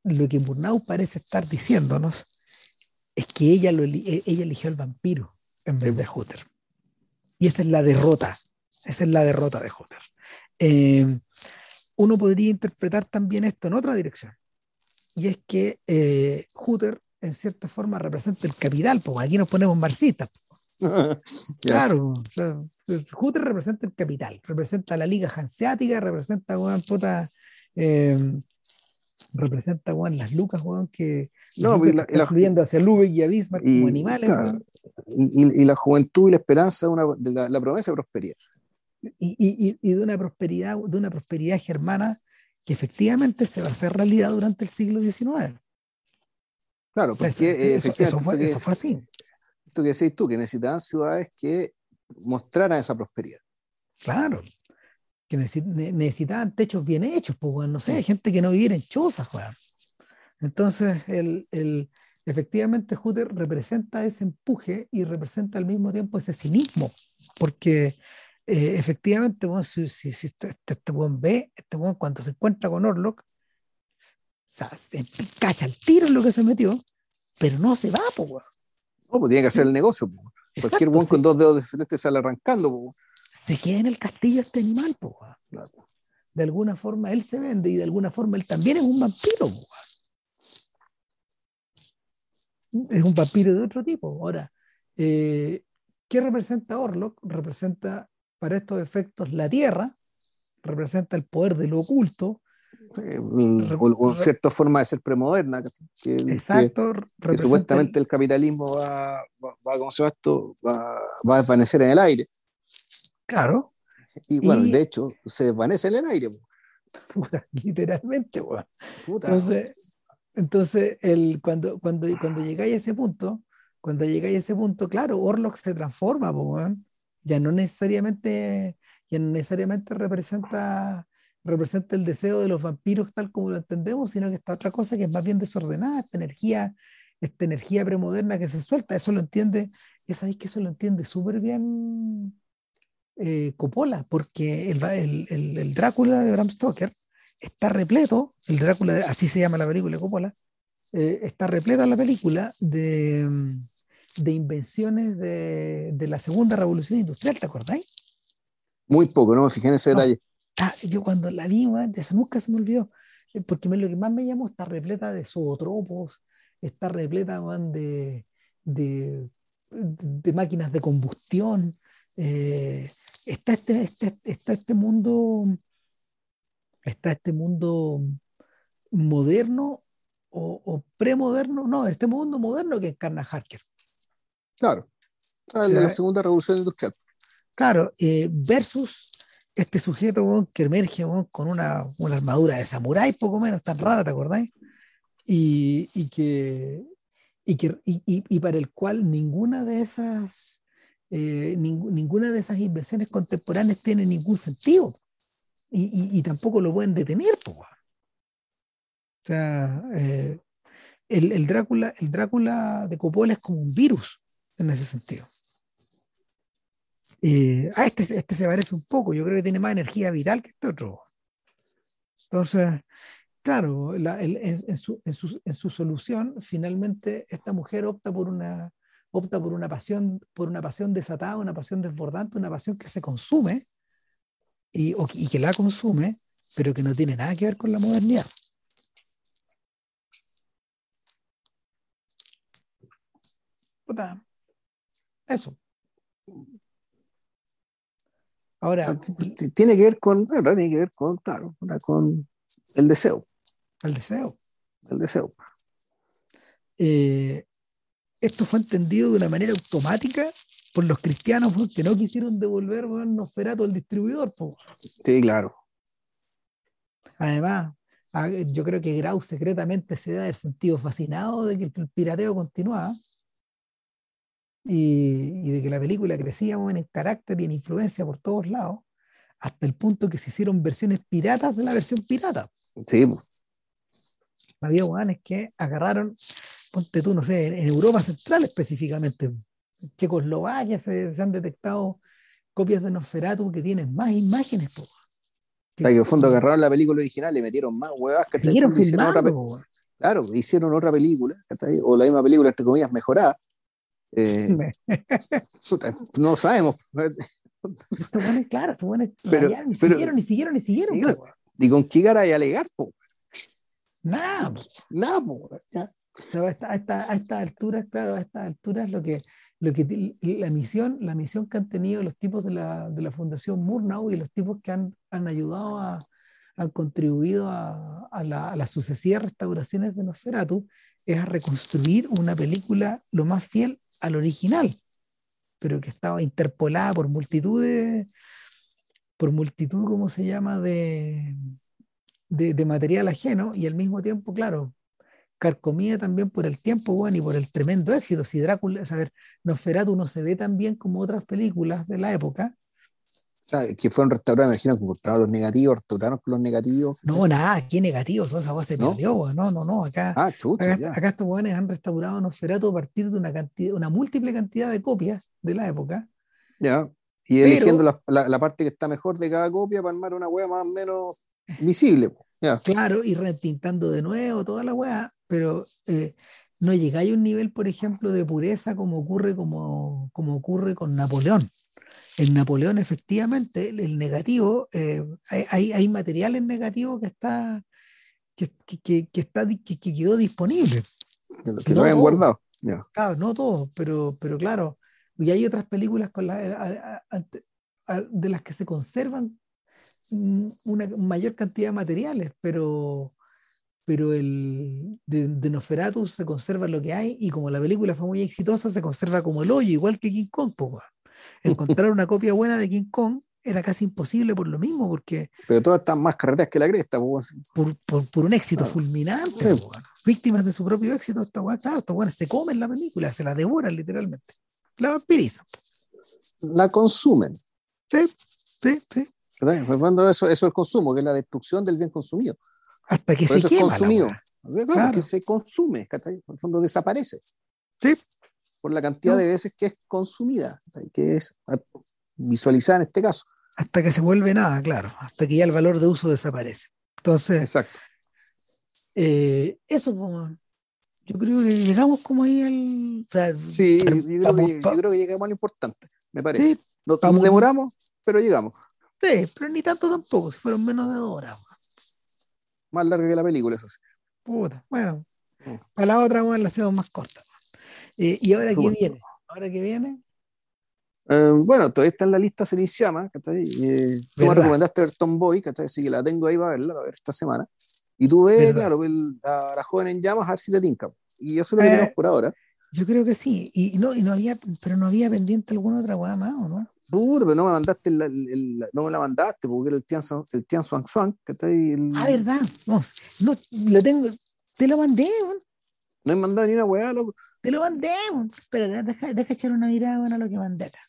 lo que Murnau parece estar diciéndonos es que ella, lo, e, ella eligió al vampiro en vez de Hooter. Y esa es la derrota, esa es la derrota de Hooter. Eh, uno podría interpretar también esto en otra dirección, y es que eh, Hooter en cierta forma representa el capital, porque aquí nos ponemos marxistas. Claro, Hooter representa el capital, representa la liga hanseática, representa una puta, eh, representa las lucas que no, y la, hacia Lubeck y a Bismarck como animales. y, la juventud y la esperanza de, la, promesa de prosperidad. Y, y, de una prosperidad, de una prosperidad germana que efectivamente se va a hacer realidad durante el siglo XIX. Claro, porque eso, fue, eso, fue, así. Esto que decís tú, que necesitaban ciudades que mostraran esa prosperidad. Claro, que necesitaban techos bien hechos, pues, no sé, gente que no viviera en chozas, Entonces, el, el, efectivamente, Hooter representa ese empuje y representa al mismo tiempo ese cinismo, porque eh, efectivamente, si, si, si, este, este, este buen ve, este buen cuando se encuentra con Orlok, se cacha el tiro en lo que se metió, pero no se va, pues. No, pues tiene que hacer el negocio, pues. Cualquier buen con dos dedos de frente sale arrancando, pues se queda en el castillo este animal, po, De alguna forma él se vende y de alguna forma él también es un vampiro, Es un vampiro de otro tipo. Ahora, eh, ¿qué representa Orlok? Representa para estos efectos la tierra, representa el poder de lo oculto, o, cierta forma de ser premoderna. Que, Exacto. Que, supuestamente el, capitalismo va, va, va, se esto? Va, va, a desvanecer en el aire. Claro. Y bueno, de hecho, se desvanece en el aire. literalmente, Entonces, entonces el, cuando, cuando, cuando llegáis a ese punto, cuando llegáis a ese punto, claro, Orlok se transforma, ya no necesariamente, ya no necesariamente representa, representa el deseo de los vampiros tal como lo entendemos, sino que está otra cosa que es más bien desordenada, esta energía, esta energía premoderna que se suelta, eso lo entiende, es sabéis que eso lo entiende súper bien eh, Coppola, porque el, el, el, Drácula de Bram Stoker está repleto, el Drácula, así se llama la película de Coppola, eh, está repleta la película de, de invenciones de, de, la segunda revolución industrial, ¿te acordáis? Muy poco, no me fijé en ese detalle. Ah, yo cuando la vi, eso nunca se me olvidó, eh, porque lo que más me llamó está repleta de zootropos, está repleta de, de, de, máquinas de combustión, eh, está este, este, está este mundo está este mundo moderno o, premoderno, no, este mundo moderno que encarna Harker. Claro, ah, de la segunda revolución industrial. Claro, eh, versus este sujeto que emerge con una, armadura de samurái, poco menos, tan rara, ¿te acordáis? Y, que, y, que y, para el cual ninguna de esas eh, ninguna de esas invenciones contemporáneas tiene ningún sentido y, tampoco lo pueden detener. O sea, eh, el, Drácula, el Drácula de Coppola es como un virus en ese sentido. Eh, a este, este se parece un poco, yo creo que tiene más energía vital que este otro. Entonces, claro, en, su, en, su, en, su, solución, finalmente esta mujer opta por una, opta por una pasión, por una pasión desatada, una pasión desbordante, una pasión que se consume y, y que la consume, pero que no tiene nada que ver con la modernidad. Eso. Ahora. Tiene que ver con, tiene que ver con, claro, con el deseo. El deseo. El deseo. Eh, esto fue entendido de una manera automática por los cristianos que no quisieron devolver bueno, Nosferatu al distribuidor. Sí, claro. Además, yo creo que Grau secretamente se da el sentido fascinado de que el pirateo continuaba y, de que la película crecía en carácter y en influencia por todos lados, hasta el punto que se hicieron versiones piratas de la versión pirata. Sí. Había guanes que agarraron, ponte tú, no sé, en Europa Central específicamente, en Checoslovaquia se, se han detectado copias de Nosferatu que tienen más imágenes. Po. Que, en el fondo agarraron la película original y metieron más huevas que siguieron Claro, hicieron otra película, o la misma película, entre comillas, mejorada, eh, no sabemos. claro, ni, siguieron, ni siguieron, ni siguieron. Y, con qué cara hay alegar? Nada. Nada, a, esta, altura, claro, a estas alturas lo que, lo que la misión, la misión que han tenido los tipos de la, de la Fundación Murnau y los tipos que han, han ayudado a, han contribuido a, a, la, a las sucesivas restauraciones de Nosferatu es a reconstruir una película lo más fiel al original, pero que estaba interpolada por multitud de, por multitud, ¿cómo se llama?, de, de, material ajeno y al mismo tiempo, claro, carcomida también por el tiempo, bueno, y por el tremendo éxito. Si Drácula, a ver, Nosferatu no se ve tan bien como otras películas de la época, que fueron restaurados, me imagino que compraron los negativos, restauraron los negativos. No, nada, qué negativos, esa voz se ¿No? perdió, no, no, no, acá, ah, chucha, acá, estos jóvenes han restaurado Nosferatu a partir de una cantidad, una múltiple cantidad de copias de la época. Ya, y eligiendo la, la, parte que está mejor de cada copia para armar una hueá más o menos visible. Ya. Claro, y retintando de nuevo toda la hueá, pero eh, no llegáis a un nivel, por ejemplo, de pureza como ocurre, como, como ocurre con Napoleón en Napoleón, efectivamente, el, negativo, eh, hay, hay material negativo que está que, que, que está, que, quedó disponible. Que no, hayan guardado. Claro, no todo, pero, pero claro, y hay otras películas con la, de las que se conservan una mayor cantidad de materiales, pero, pero el de, de Nosferatu se conserva lo que hay y como la película fue muy exitosa, se conserva como el hoyo, igual que King Kong. Pues, encontrar una copia buena de King Kong era casi imposible por lo mismo, porque... Pero todas están más carreras que la cresta, por, por, un éxito fulminante, víctimas de su propio éxito, esta claro, se comen la película, se la devoran literalmente, la vampirizan. La consumen. Sí, sí, sí. Cuando eso, eso es el consumo, que es la destrucción del bien consumido. Hasta que se quema. consumido. que se consume, en el fondo desaparece. Sí, por la cantidad de veces que es consumida, que es visualizada en este caso. Hasta que se vuelve nada, claro, hasta que ya el valor de uso desaparece. Entonces, Exacto. Eh, eso, yo creo que llegamos como ahí al. sí, yo, creo que, llegamos a lo importante, me parece. nos, demoramos, pero llegamos. Sí, pero ni tanto tampoco, si fueron menos de dos horas. Más larga que la película, eso sí. Puta, bueno, mm. para la otra, bueno, la hacemos más corta. Eh, ¿Y ahora qué viene? ¿Ahora qué viene? Eh, bueno, todavía está en la lista Ceniciama, ¿cachai? Eh, tú me recomendaste ver Tomboy, ¿cachai? Así que la tengo ahí para verla, a ver esta semana. Y tú ves, claro, el- a la joven en llamas a ver si te tinca. Y eso es lo que Eh, tenemos por ahora. Yo creo que sí. Y, y no, y no había, pero no había pendiente alguna otra weá más, ¿o no? Duro, pero no me mandaste, el- el- el- no me la mandaste porque era el Tian, el Tian Suan Suan, ¿cachai? El- Ah, verdad. No, no, lo tengo. Te lo mandé, weón. No he mandado ni una weá, loco. Te lo mandé. weón. Espera, deja, deja echar una mirada weón, a lo que mandé acá.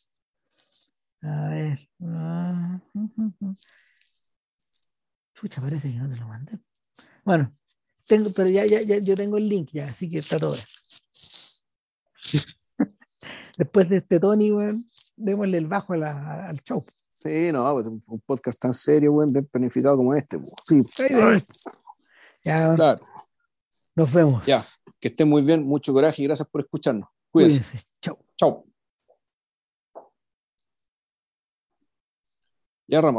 A ver. Ah, Chucha, parece que no te lo mandé. Bueno, tengo, pero ya, ya, ya, yo tengo el link ya, así que está todo. bien. Después de este Tony, weón, démosle el bajo a la- al show. Sí, no, pues un, podcast tan serio, weón, bien planificado como este. pues. Sí. Ya, claro. nos vemos. Ya, que estén muy bien, mucho coraje y gracias por escucharnos. Cuídense. Cuídense. Chau. Chao. Ya, Ramos.